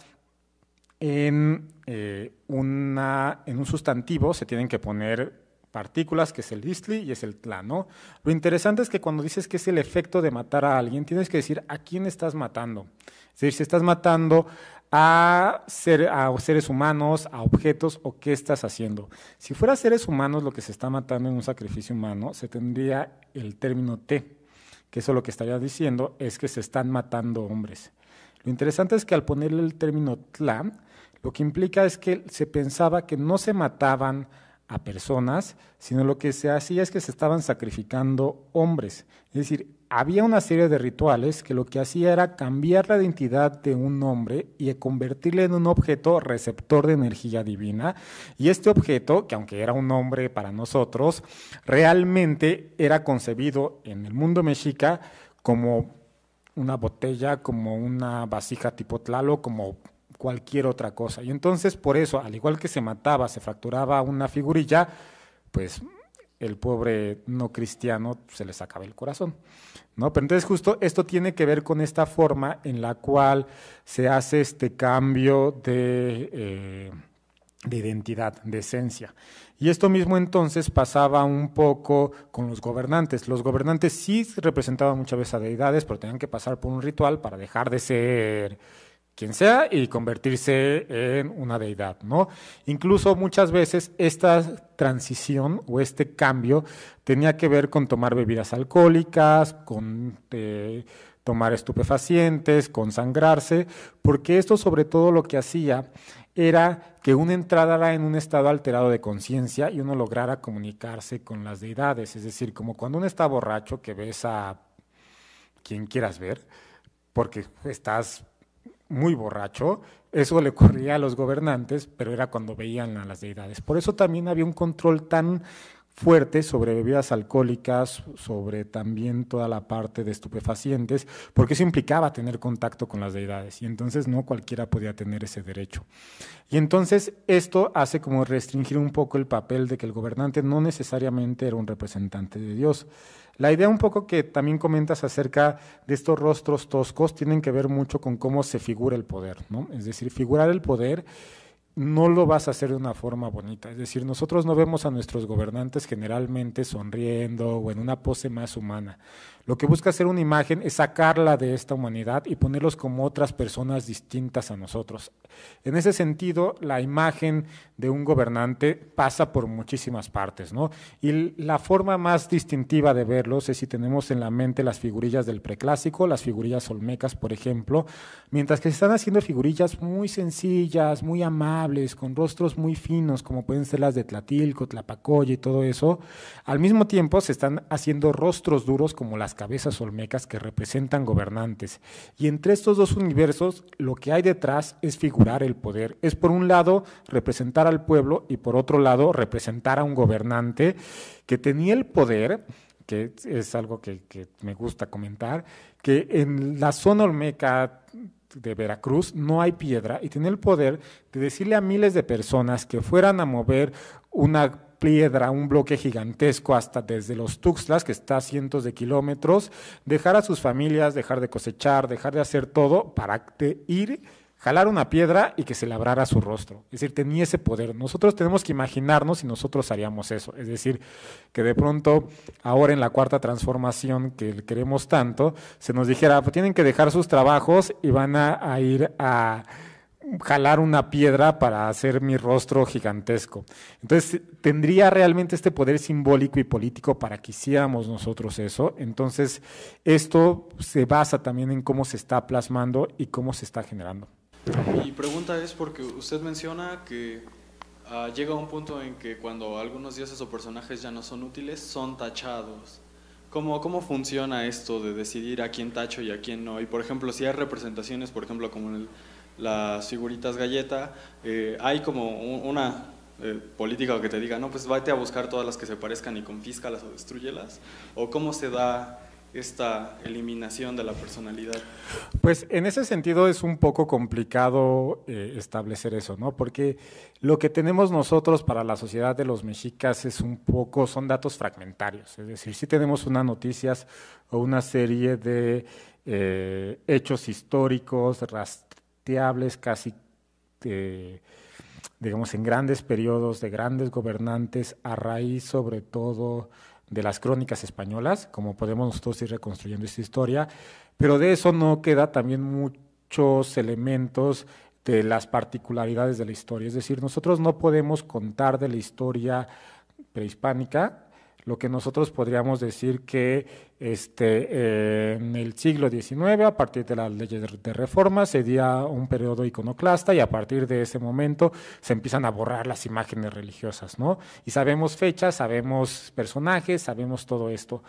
en, eh, una, un sustantivo se tienen que poner partículas, que es el istli y es el tla, ¿no? Lo interesante es que cuando dices que es el efecto de matar a alguien, tienes que decir a quién estás matando. Es decir, si estás matando a, ser, a seres humanos, a objetos o qué estás haciendo. Si fuera seres humanos lo que se está matando en un sacrificio humano, se tendría el término T, que eso lo que estaría diciendo es que se están matando hombres. Lo interesante es que al ponerle el término tla, lo que implica es que se pensaba que no se mataban a personas, sino lo que se hacía es que se estaban sacrificando hombres. Es decir, había una serie de rituales que lo que hacía era cambiar la identidad de un hombre y convertirle en un objeto receptor de energía divina. Y este objeto, que aunque era un hombre para nosotros, realmente era concebido en el mundo mexica como una botella, como una vasija tipo tlalo, como cualquier otra cosa. Y entonces por eso, al igual que se mataba, se fracturaba una figurilla, pues el pobre no cristiano se le sacaba el corazón. ¿no? Pero entonces justo esto tiene que ver con esta forma en la cual se hace este cambio de, eh, de identidad, de esencia. Y esto mismo entonces pasaba un poco con los gobernantes. Los gobernantes sí representaban muchas veces a deidades, pero tenían que pasar por un ritual para dejar de ser quien sea y convertirse en una deidad, ¿no? Incluso muchas veces esta transición o este cambio tenía que ver con tomar bebidas alcohólicas, con eh, tomar estupefacientes, con sangrarse, porque esto sobre todo lo que hacía era que uno entrara en un estado alterado de conciencia y uno lograra comunicarse con las deidades, es decir, como cuando uno está borracho que ves a quien quieras ver, porque estás muy borracho. Eso le ocurría a los gobernantes, pero era cuando veían a las deidades. Por eso también había un control tan fuerte sobre bebidas alcohólicas, sobre también toda la parte de estupefacientes, porque eso implicaba tener contacto con las deidades y entonces no cualquiera podía tener ese derecho. Y entonces esto hace como restringir un poco el papel de que el gobernante no necesariamente era un representante de Dios. La idea un poco que también comentas acerca de estos rostros toscos tienen que ver mucho con cómo se figura el poder, ¿no? Es decir, figurar el poder no lo vas a hacer de una forma bonita. Es decir, nosotros no vemos a nuestros gobernantes generalmente sonriendo o en una pose más humana. Lo que busca hacer una imagen es sacarla de esta humanidad y ponerlos como otras personas distintas a nosotros. En ese sentido, la imagen de un gobernante pasa por muchísimas partes, ¿no? Y la forma más distintiva de verlos es si tenemos en la mente las figurillas del preclásico, las figurillas olmecas, por ejemplo, mientras que se están haciendo figurillas muy sencillas, muy amables, con rostros muy finos, como pueden ser las de Tlatilco, Tlapacoya y todo eso, al mismo tiempo se están haciendo rostros duros como las cabezas olmecas que representan gobernantes. Y entre estos dos universos, lo que hay detrás es figurar el poder. Es por un lado representar al pueblo y por otro lado representar a un gobernante que tenía el poder que es algo que, me gusta comentar, que en la zona olmeca de Veracruz no hay piedra y tenía el poder de decirle a miles de personas que fueran a mover una piedra, un bloque gigantesco hasta desde los Tuxtlas, que está a cientos de kilómetros, dejar a sus familias, dejar de cosechar, dejar de hacer todo para ir, jalar una piedra y que se labrara su rostro. Es decir, tenía ese poder. Nosotros tenemos que imaginarnos si nosotros haríamos eso. Es decir, que de pronto, ahora en la cuarta transformación que queremos tanto, se nos dijera, pues tienen que dejar sus trabajos y van a ir a jalar una piedra para hacer mi rostro gigantesco. Entonces, tendría realmente este poder simbólico y político para que hiciéramos nosotros eso. Entonces, esto se basa también en cómo se está plasmando y cómo se está generando. Mi pregunta es porque usted menciona que uh, llega un punto en que cuando algunos dioses o personajes ya no son útiles, son tachados. ¿Cómo, ¿Cómo funciona esto de decidir a quién tacho y a quién no? Y por ejemplo, si hay representaciones, por ejemplo, como en las figuritas galleta, eh, hay como una eh, política que te diga, no, pues vete a buscar todas las que se parezcan y confíscalas o destruyelas, o cómo se da esta eliminación de la personalidad? Pues en ese sentido es un poco complicado eh, establecer eso, ¿no? Porque lo que tenemos nosotros para la sociedad de los mexicas es un poco, son datos fragmentarios, es decir, si tenemos unas noticias o una serie de hechos históricos casi... Digamos, en grandes periodos de grandes gobernantes, a raíz sobre todo de las crónicas españolas, como podemos nosotros ir reconstruyendo esta historia, pero de eso no queda también muchos elementos de las particularidades de la historia. Es decir, nosotros no podemos contar de la historia prehispánica lo que nosotros podríamos decir que este, eh, en el siglo XIX, a partir de las leyes de, reforma, se dio un periodo iconoclasta y a partir de ese momento se empiezan a borrar las imágenes religiosas, ¿no? Y sabemos fechas, sabemos personajes, sabemos todo esto.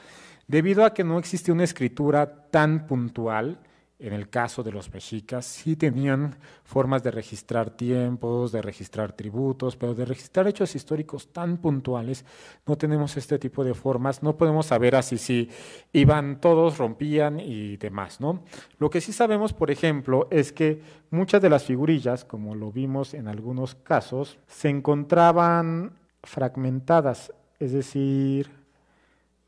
Debido a que no existe una escritura tan puntual, en el caso de los mexicas, sí tenían formas de registrar tiempos, de registrar tributos, pero de registrar hechos históricos tan puntuales, no tenemos este tipo de formas, no podemos saber así si iban todos, rompían y demás, ¿no? Lo que sí sabemos, por ejemplo, es que muchas de las figurillas, como lo vimos en algunos casos, se encontraban fragmentadas, es decir,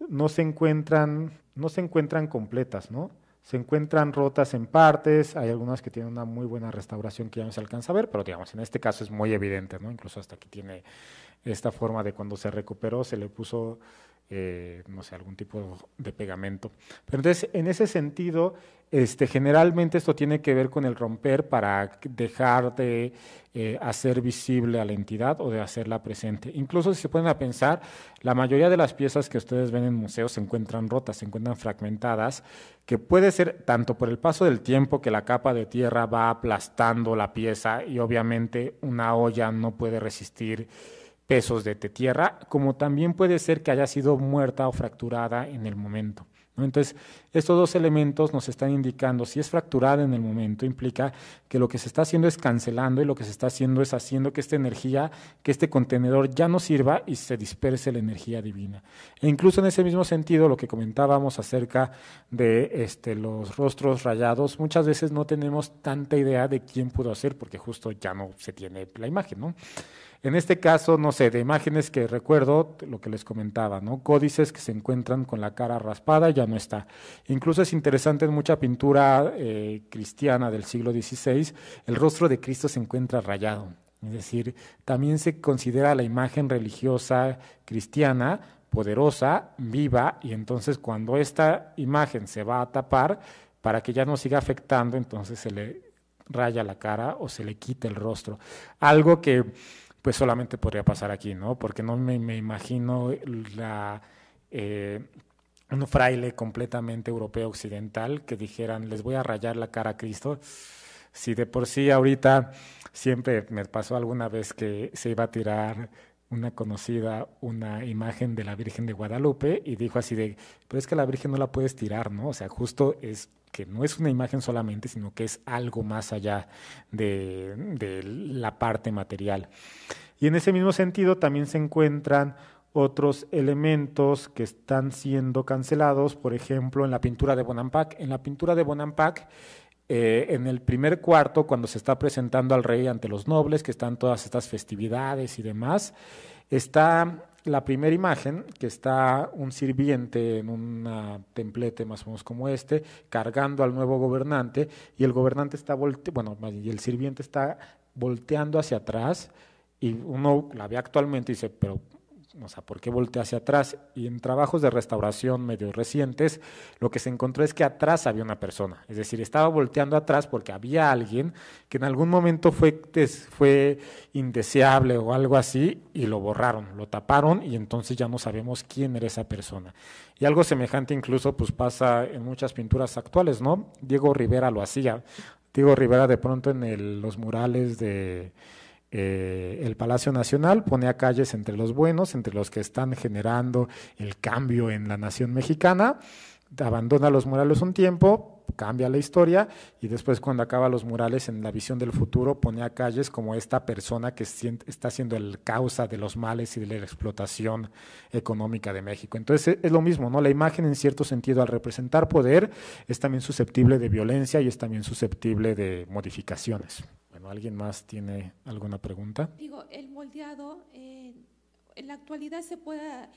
no se encuentran, no se encuentran completas, ¿no? Se encuentran rotas en partes, hay algunas que tienen una muy buena restauración que ya no se alcanza a ver, pero digamos, en este caso es muy evidente, ¿no? Incluso hasta aquí tiene esta forma de cuando se recuperó, se le puso, eh, no sé, algún tipo de pegamento. Pero entonces, en ese sentido, este, generalmente esto tiene que ver con el romper para dejar de eh, hacer visible a la entidad o de hacerla presente. Incluso si se pueden pensar, la mayoría de las piezas que ustedes ven en museos se encuentran rotas, se encuentran fragmentadas, que puede ser tanto por el paso del tiempo que la capa de tierra va aplastando la pieza y obviamente una olla no puede resistir pesos de tierra, como también puede ser que haya sido muerta o fracturada en el momento. Entonces, estos dos elementos nos están indicando, si es fracturada en el momento, implica que lo que se está haciendo es cancelando y lo que se está haciendo es haciendo que esta energía, que este contenedor ya no sirva y se disperse la energía divina. E incluso en ese mismo sentido, lo que comentábamos acerca de este, los rostros rayados, muchas veces no tenemos tanta idea de quién pudo hacer, porque justo ya no se tiene la imagen, ¿no? En este caso, no sé, de imágenes que recuerdo, lo que les comentaba, ¿no? Códices que se encuentran con la cara raspada, ya no está. Incluso es interesante en mucha pintura eh, cristiana del siglo XVI, el rostro de Cristo se encuentra rayado. Es decir, también se considera la imagen religiosa cristiana poderosa, viva, y entonces cuando esta imagen se va a tapar, para que ya no siga afectando, entonces se le raya la cara o se le quita el rostro. Algo que pues solamente podría pasar aquí, ¿no? Porque no me, imagino la, eh, un fraile completamente europeo occidental que dijeran, les voy a rayar la cara a Cristo. Si de por sí ahorita siempre me pasó alguna vez que se iba a tirar una conocida una imagen de la Virgen de Guadalupe y dijo así de, pero es que la Virgen no la puedes tirar, ¿no? O sea, justo es que no es una imagen solamente, sino que es algo más allá de, la parte material. Y en ese mismo sentido también se encuentran otros elementos que están siendo cancelados, por ejemplo, en la pintura de Bonampak. En la pintura de Bonampak, eh, en el primer cuarto, cuando se está presentando al rey ante los nobles, que están todas estas festividades y demás, está la primera imagen, que está un sirviente en un templete más o menos como este, cargando al nuevo gobernante, y el gobernante está volte bueno, y el sirviente está volteando hacia atrás, y uno la ve actualmente y dice, pero, o sea, ¿por qué voltea hacia atrás? Y en trabajos de restauración medio recientes, lo que se encontró es que atrás había una persona, es decir, estaba volteando atrás porque había alguien que en algún momento fue, fue indeseable o algo así y lo borraron, lo taparon y entonces ya no sabemos quién era esa persona. Y algo semejante incluso pues pasa en muchas pinturas actuales, ¿no? Diego Rivera lo hacía. Diego Rivera de pronto en los murales de eh, el Palacio Nacional, pone a calles entre los buenos, entre los que están generando el cambio en la nación mexicana, abandona los murales un tiempo, cambia la historia y después cuando acaba los murales en la visión del futuro pone a calles como esta persona que está siendo el causa de los males y de la explotación económica de México. Entonces es lo mismo, ¿no? La imagen en cierto sentido al representar poder es también susceptible de violencia y es también susceptible de modificaciones. Bueno, ¿alguien más tiene alguna pregunta? Digo, el moldeado eh, en la actualidad se puede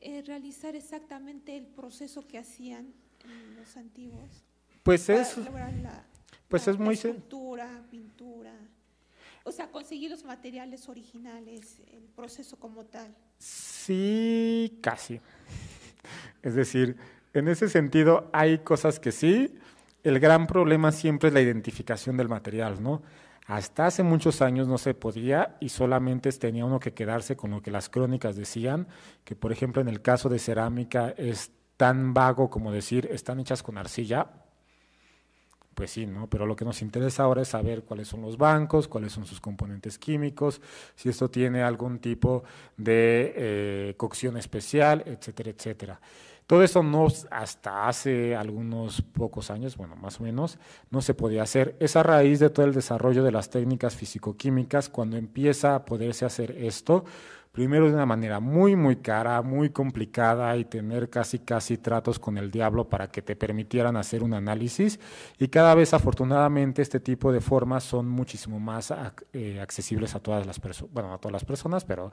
eh, realizar exactamente el proceso que hacían los antiguos. Pues es, pues es muy escultura, pintura, o sea, conseguir los materiales originales, el proceso como tal. Sí, casi. Es decir, en ese sentido hay cosas que sí. El gran problema siempre es la identificación del material, ¿no? Hasta hace muchos años no se podía y solamente tenía uno que quedarse con lo que las crónicas decían, que por ejemplo en el caso de cerámica es tan vago como decir están hechas con arcilla. Pues sí, ¿no? Pero lo que nos interesa ahora es saber cuáles son los bancos, cuáles son sus componentes químicos, si esto tiene algún tipo de eh, cocción especial, etcétera, etcétera. Todo eso no, hasta hace algunos pocos años, bueno, más o menos, no se podía hacer. Es a raíz de todo el desarrollo de las técnicas fisicoquímicas cuando empieza a poderse hacer esto, primero de una manera muy, muy cara, muy complicada y tener casi, casi tratos con el diablo para que te permitieran hacer un análisis. Y cada vez, afortunadamente, este tipo de formas son muchísimo más eh, accesibles a todas las personas, bueno, a todas las personas, pero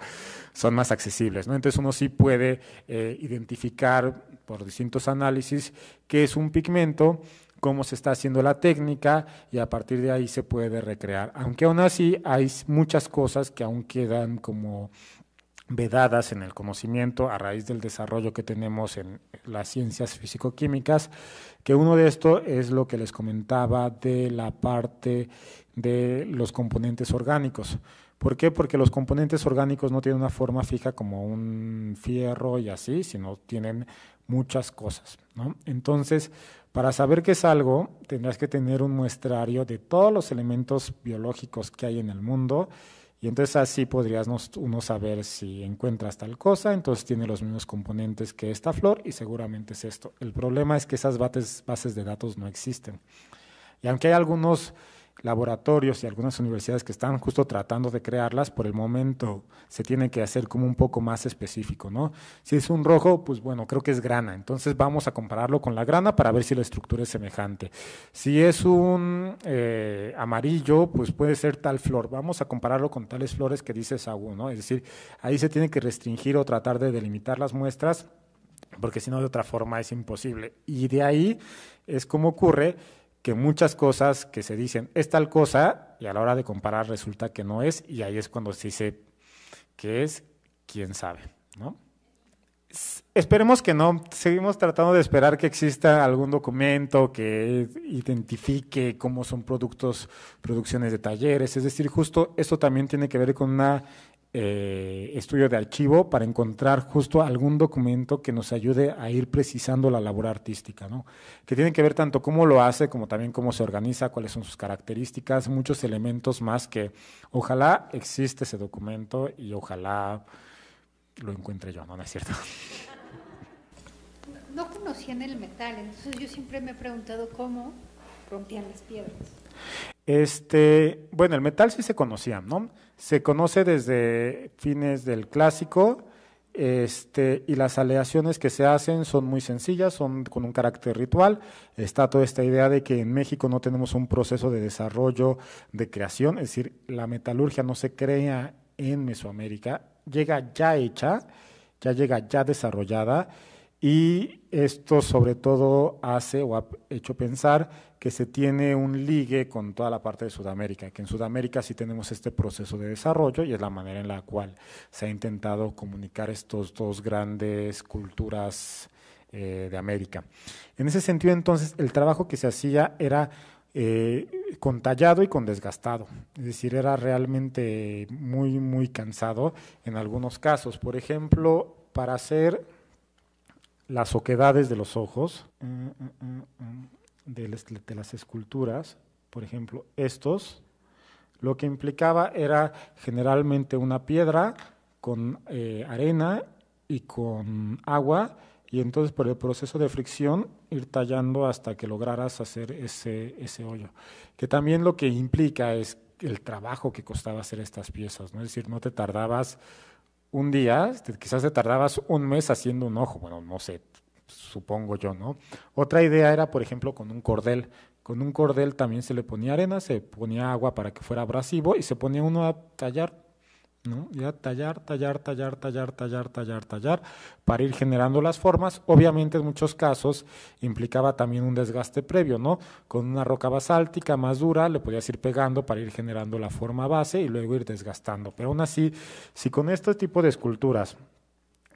son más accesibles. ¿no? Entonces uno sí puede eh, identificar por distintos análisis qué es un pigmento, cómo se está haciendo la técnica y a partir de ahí se puede recrear. Aunque aún así hay muchas cosas que aún quedan como vedadas en el conocimiento a raíz del desarrollo que tenemos en las ciencias físico-químicas, que uno de estos es lo que les comentaba de la parte de los componentes orgánicos. ¿Por qué? Porque los componentes orgánicos no tienen una forma fija como un fierro y así, sino tienen muchas cosas. Entonces, para saber qué es algo, tendrás que tener un muestrario de todos los elementos biológicos que hay en el mundo y entonces así podrías uno saber si encuentras tal cosa, entonces tiene los mismos componentes que esta flor y seguramente es esto. El problema es que esas bases, de datos no existen. Y aunque hay algunos laboratorios y algunas universidades que están justo tratando de crearlas, por el momento se tiene que hacer como un poco más específico, ¿no? Si es un rojo, pues bueno, creo que es grana, entonces vamos a compararlo con la grana para ver si la estructura es semejante. Si es un eh, amarillo, pues puede ser tal flor, vamos a compararlo con tales flores que dice Saúl, ¿no? Es decir, ahí se tiene que restringir o tratar de delimitar las muestras, porque si no de otra forma es imposible. Y de ahí es como ocurre que muchas cosas que se dicen es tal cosa y a la hora de comparar resulta que no es y ahí es cuando se dice que es, quién sabe, ¿no? Esperemos que no, seguimos tratando de esperar que exista algún documento que identifique cómo son productos, producciones de talleres, es decir, justo esto también tiene que ver con una eh, estudio de archivo para encontrar justo algún documento que nos ayude a ir precisando la labor artística, ¿no? que tiene que ver tanto cómo lo hace como también cómo se organiza, cuáles son sus características, muchos elementos más que ojalá existe ese documento y ojalá lo encuentre yo, ¿no? ¿No es cierto? No conocían el metal, entonces yo siempre me he preguntado cómo rompían las piedras. Este, bueno, el metal sí se conocía, ¿no? Se conoce desde fines del clásico, este, y las aleaciones que se hacen son muy sencillas, son con un carácter ritual. Está toda esta idea de que en México no tenemos un proceso de desarrollo, de creación, es decir, la metalurgia no se crea en Mesoamérica, llega ya hecha, ya llega ya desarrollada, y esto sobre todo hace o ha hecho pensar que se tiene un ligue con toda la parte de Sudamérica, que en Sudamérica sí tenemos este proceso de desarrollo y es la manera en la cual se ha intentado comunicar estos dos grandes culturas eh, de América. En ese sentido, entonces, el trabajo que se hacía era eh, con tallado y con desgastado, es decir, era realmente muy, muy cansado en algunos casos. Por ejemplo, para hacer las oquedades de los ojos, mm, mm, mm, de, las esculturas, por ejemplo, estos, Lo que implicaba era generalmente una piedra con eh, arena y con agua y entonces por el proceso de fricción ir tallando hasta que lograras hacer ese, ese hoyo. Que también lo que implica es el trabajo que costaba hacer estas piezas, ¿no? Es decir, no te tardabas un día, quizás te tardabas un mes haciendo un ojo, bueno, no sé, supongo yo, ¿no? Otra idea era, por ejemplo, con un cordel. Con un cordel también se le ponía arena, se ponía agua para que fuera abrasivo y se ponía uno a tallar ¿no? Ya tallar, tallar, tallar, tallar, tallar, tallar, tallar, para ir generando las formas. Obviamente en muchos casos implicaba también un desgaste previo, ¿no? Con una roca basáltica más dura le podías ir pegando para ir generando la forma base y luego ir desgastando. Pero aún así, si con este tipo de esculturas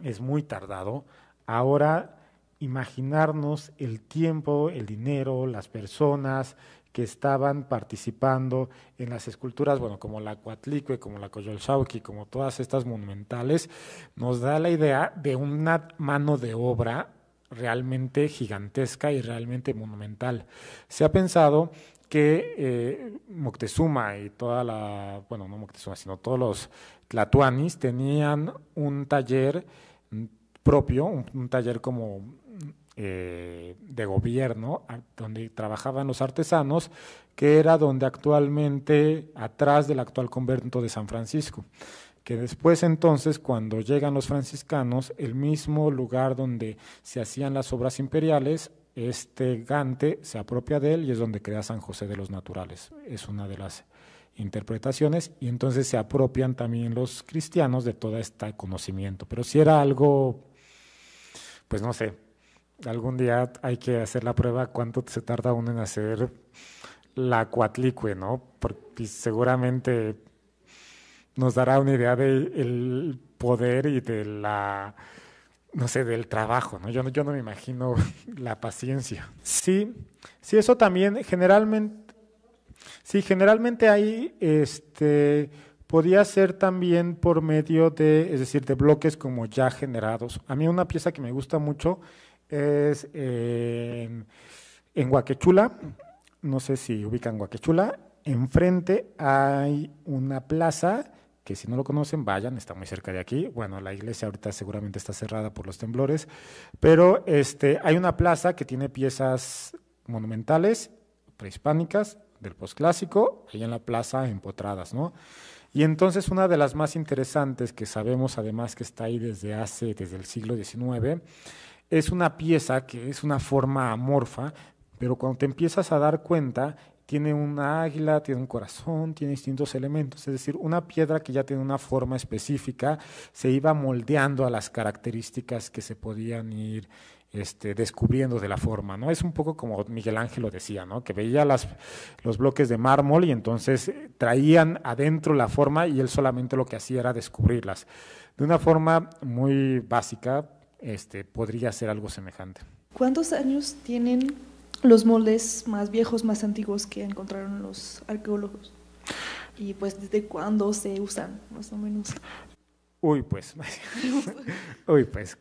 es muy tardado, ahora imaginarnos el tiempo, el dinero, las personas, que estaban participando en las esculturas, bueno, como la Coatlicue, como la Coyolxauqui, como todas estas monumentales, nos da la idea de una mano de obra realmente gigantesca y realmente monumental. Se ha pensado que eh, Moctezuma y toda la, bueno, no Moctezuma, sino todos los tlatuanis tenían un taller propio, un taller como eh, de gobierno, donde trabajaban los artesanos, que era donde actualmente, atrás del actual convento de San Francisco, que después entonces, cuando llegan los franciscanos, el mismo lugar donde se hacían las obras imperiales, este Gante se apropia de él y es donde crea San José de los Naturales. Es una de las interpretaciones y entonces se apropian también los cristianos de todo este conocimiento. Pero si era algo, pues no sé, algún día hay que hacer la prueba cuánto se tarda uno en hacer la cuatlicue, ¿no? Porque seguramente nos dará una idea del poder y de la, no sé, del trabajo, ¿no? Yo, yo no me imagino la paciencia. Sí, sí, eso también generalmente, sí, generalmente hay, este, podía ser también por medio de, es decir, de bloques como ya generados. A mí una pieza que me gusta mucho es en, en Huaquechula, no sé si ubican Huaquechula, enfrente hay una plaza que si no lo conocen, vayan, está muy cerca de aquí. Bueno, la iglesia ahorita seguramente está cerrada por los temblores, pero este, hay una plaza que tiene piezas monumentales, prehispánicas, del posclásico, ahí en la plaza empotradas, ¿no? Y entonces una de las más interesantes que sabemos además que está ahí desde hace, desde el siglo XIX, es una pieza que es una forma amorfa, pero cuando te empiezas a dar cuenta, tiene una águila, tiene un corazón, tiene distintos elementos, es decir, una piedra que ya tiene una forma específica, se iba moldeando a las características que se podían ir este, descubriendo de la forma, ¿no? Es un poco como Miguel Ángel lo decía, ¿no? Que veía las, los bloques de mármol y entonces traían adentro la forma y él solamente lo que hacía era descubrirlas. De una forma muy básica, este, podría ser algo semejante. ¿Cuántos años tienen los moldes más viejos, más antiguos que encontraron los arqueólogos? Y pues desde cuándo se usan, más o menos. Uy, pues. Uy, pues.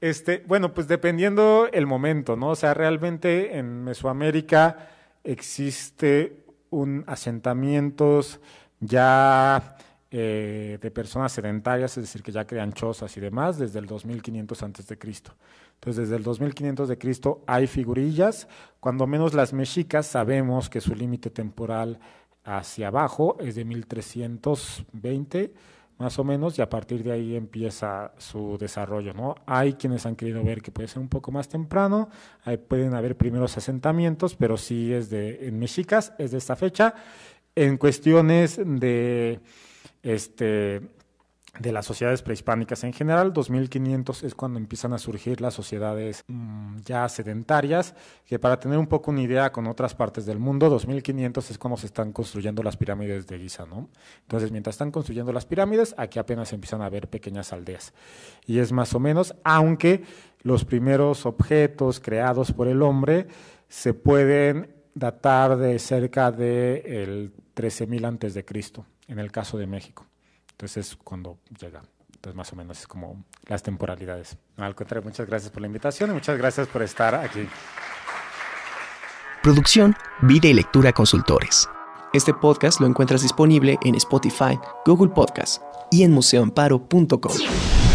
Este, bueno, pues dependiendo el momento, ¿no? O sea, realmente en Mesoamérica existe un asentamientos ya eh, de personas sedentarias, es decir, que ya crean chozas y demás, desde el 2500 antes de Cristo. Entonces, desde el 2500 de Cristo hay figurillas, cuando menos las mexicas sabemos que su límite temporal hacia abajo es de 1320 más o menos, y a partir de ahí empieza su desarrollo. ¿no? Hay quienes han querido ver que puede ser un poco más temprano, hay, pueden haber primeros asentamientos, pero sí es de, en mexicas, es de esta fecha. En cuestiones de este, de las sociedades prehispánicas en general. 2500 es cuando empiezan a surgir las sociedades mm, ya sedentarias, que para tener un poco una idea con otras partes del mundo, 2500 es cuando se están construyendo las pirámides de Giza, ¿no? Entonces, mientras están construyendo las pirámides, aquí apenas empiezan a ver pequeñas aldeas. Y es más o menos, aunque los primeros objetos creados por el hombre se pueden datar de cerca de 13.000 antes de Cristo en el caso de México. Entonces es cuando llega. Entonces más o menos es como las temporalidades. al contrario, muchas gracias por la invitación y muchas gracias por estar aquí. Producción, Vida y Lectura Consultores. Este podcast lo encuentras disponible en Spotify, Google Podcast y en museoamparo.com.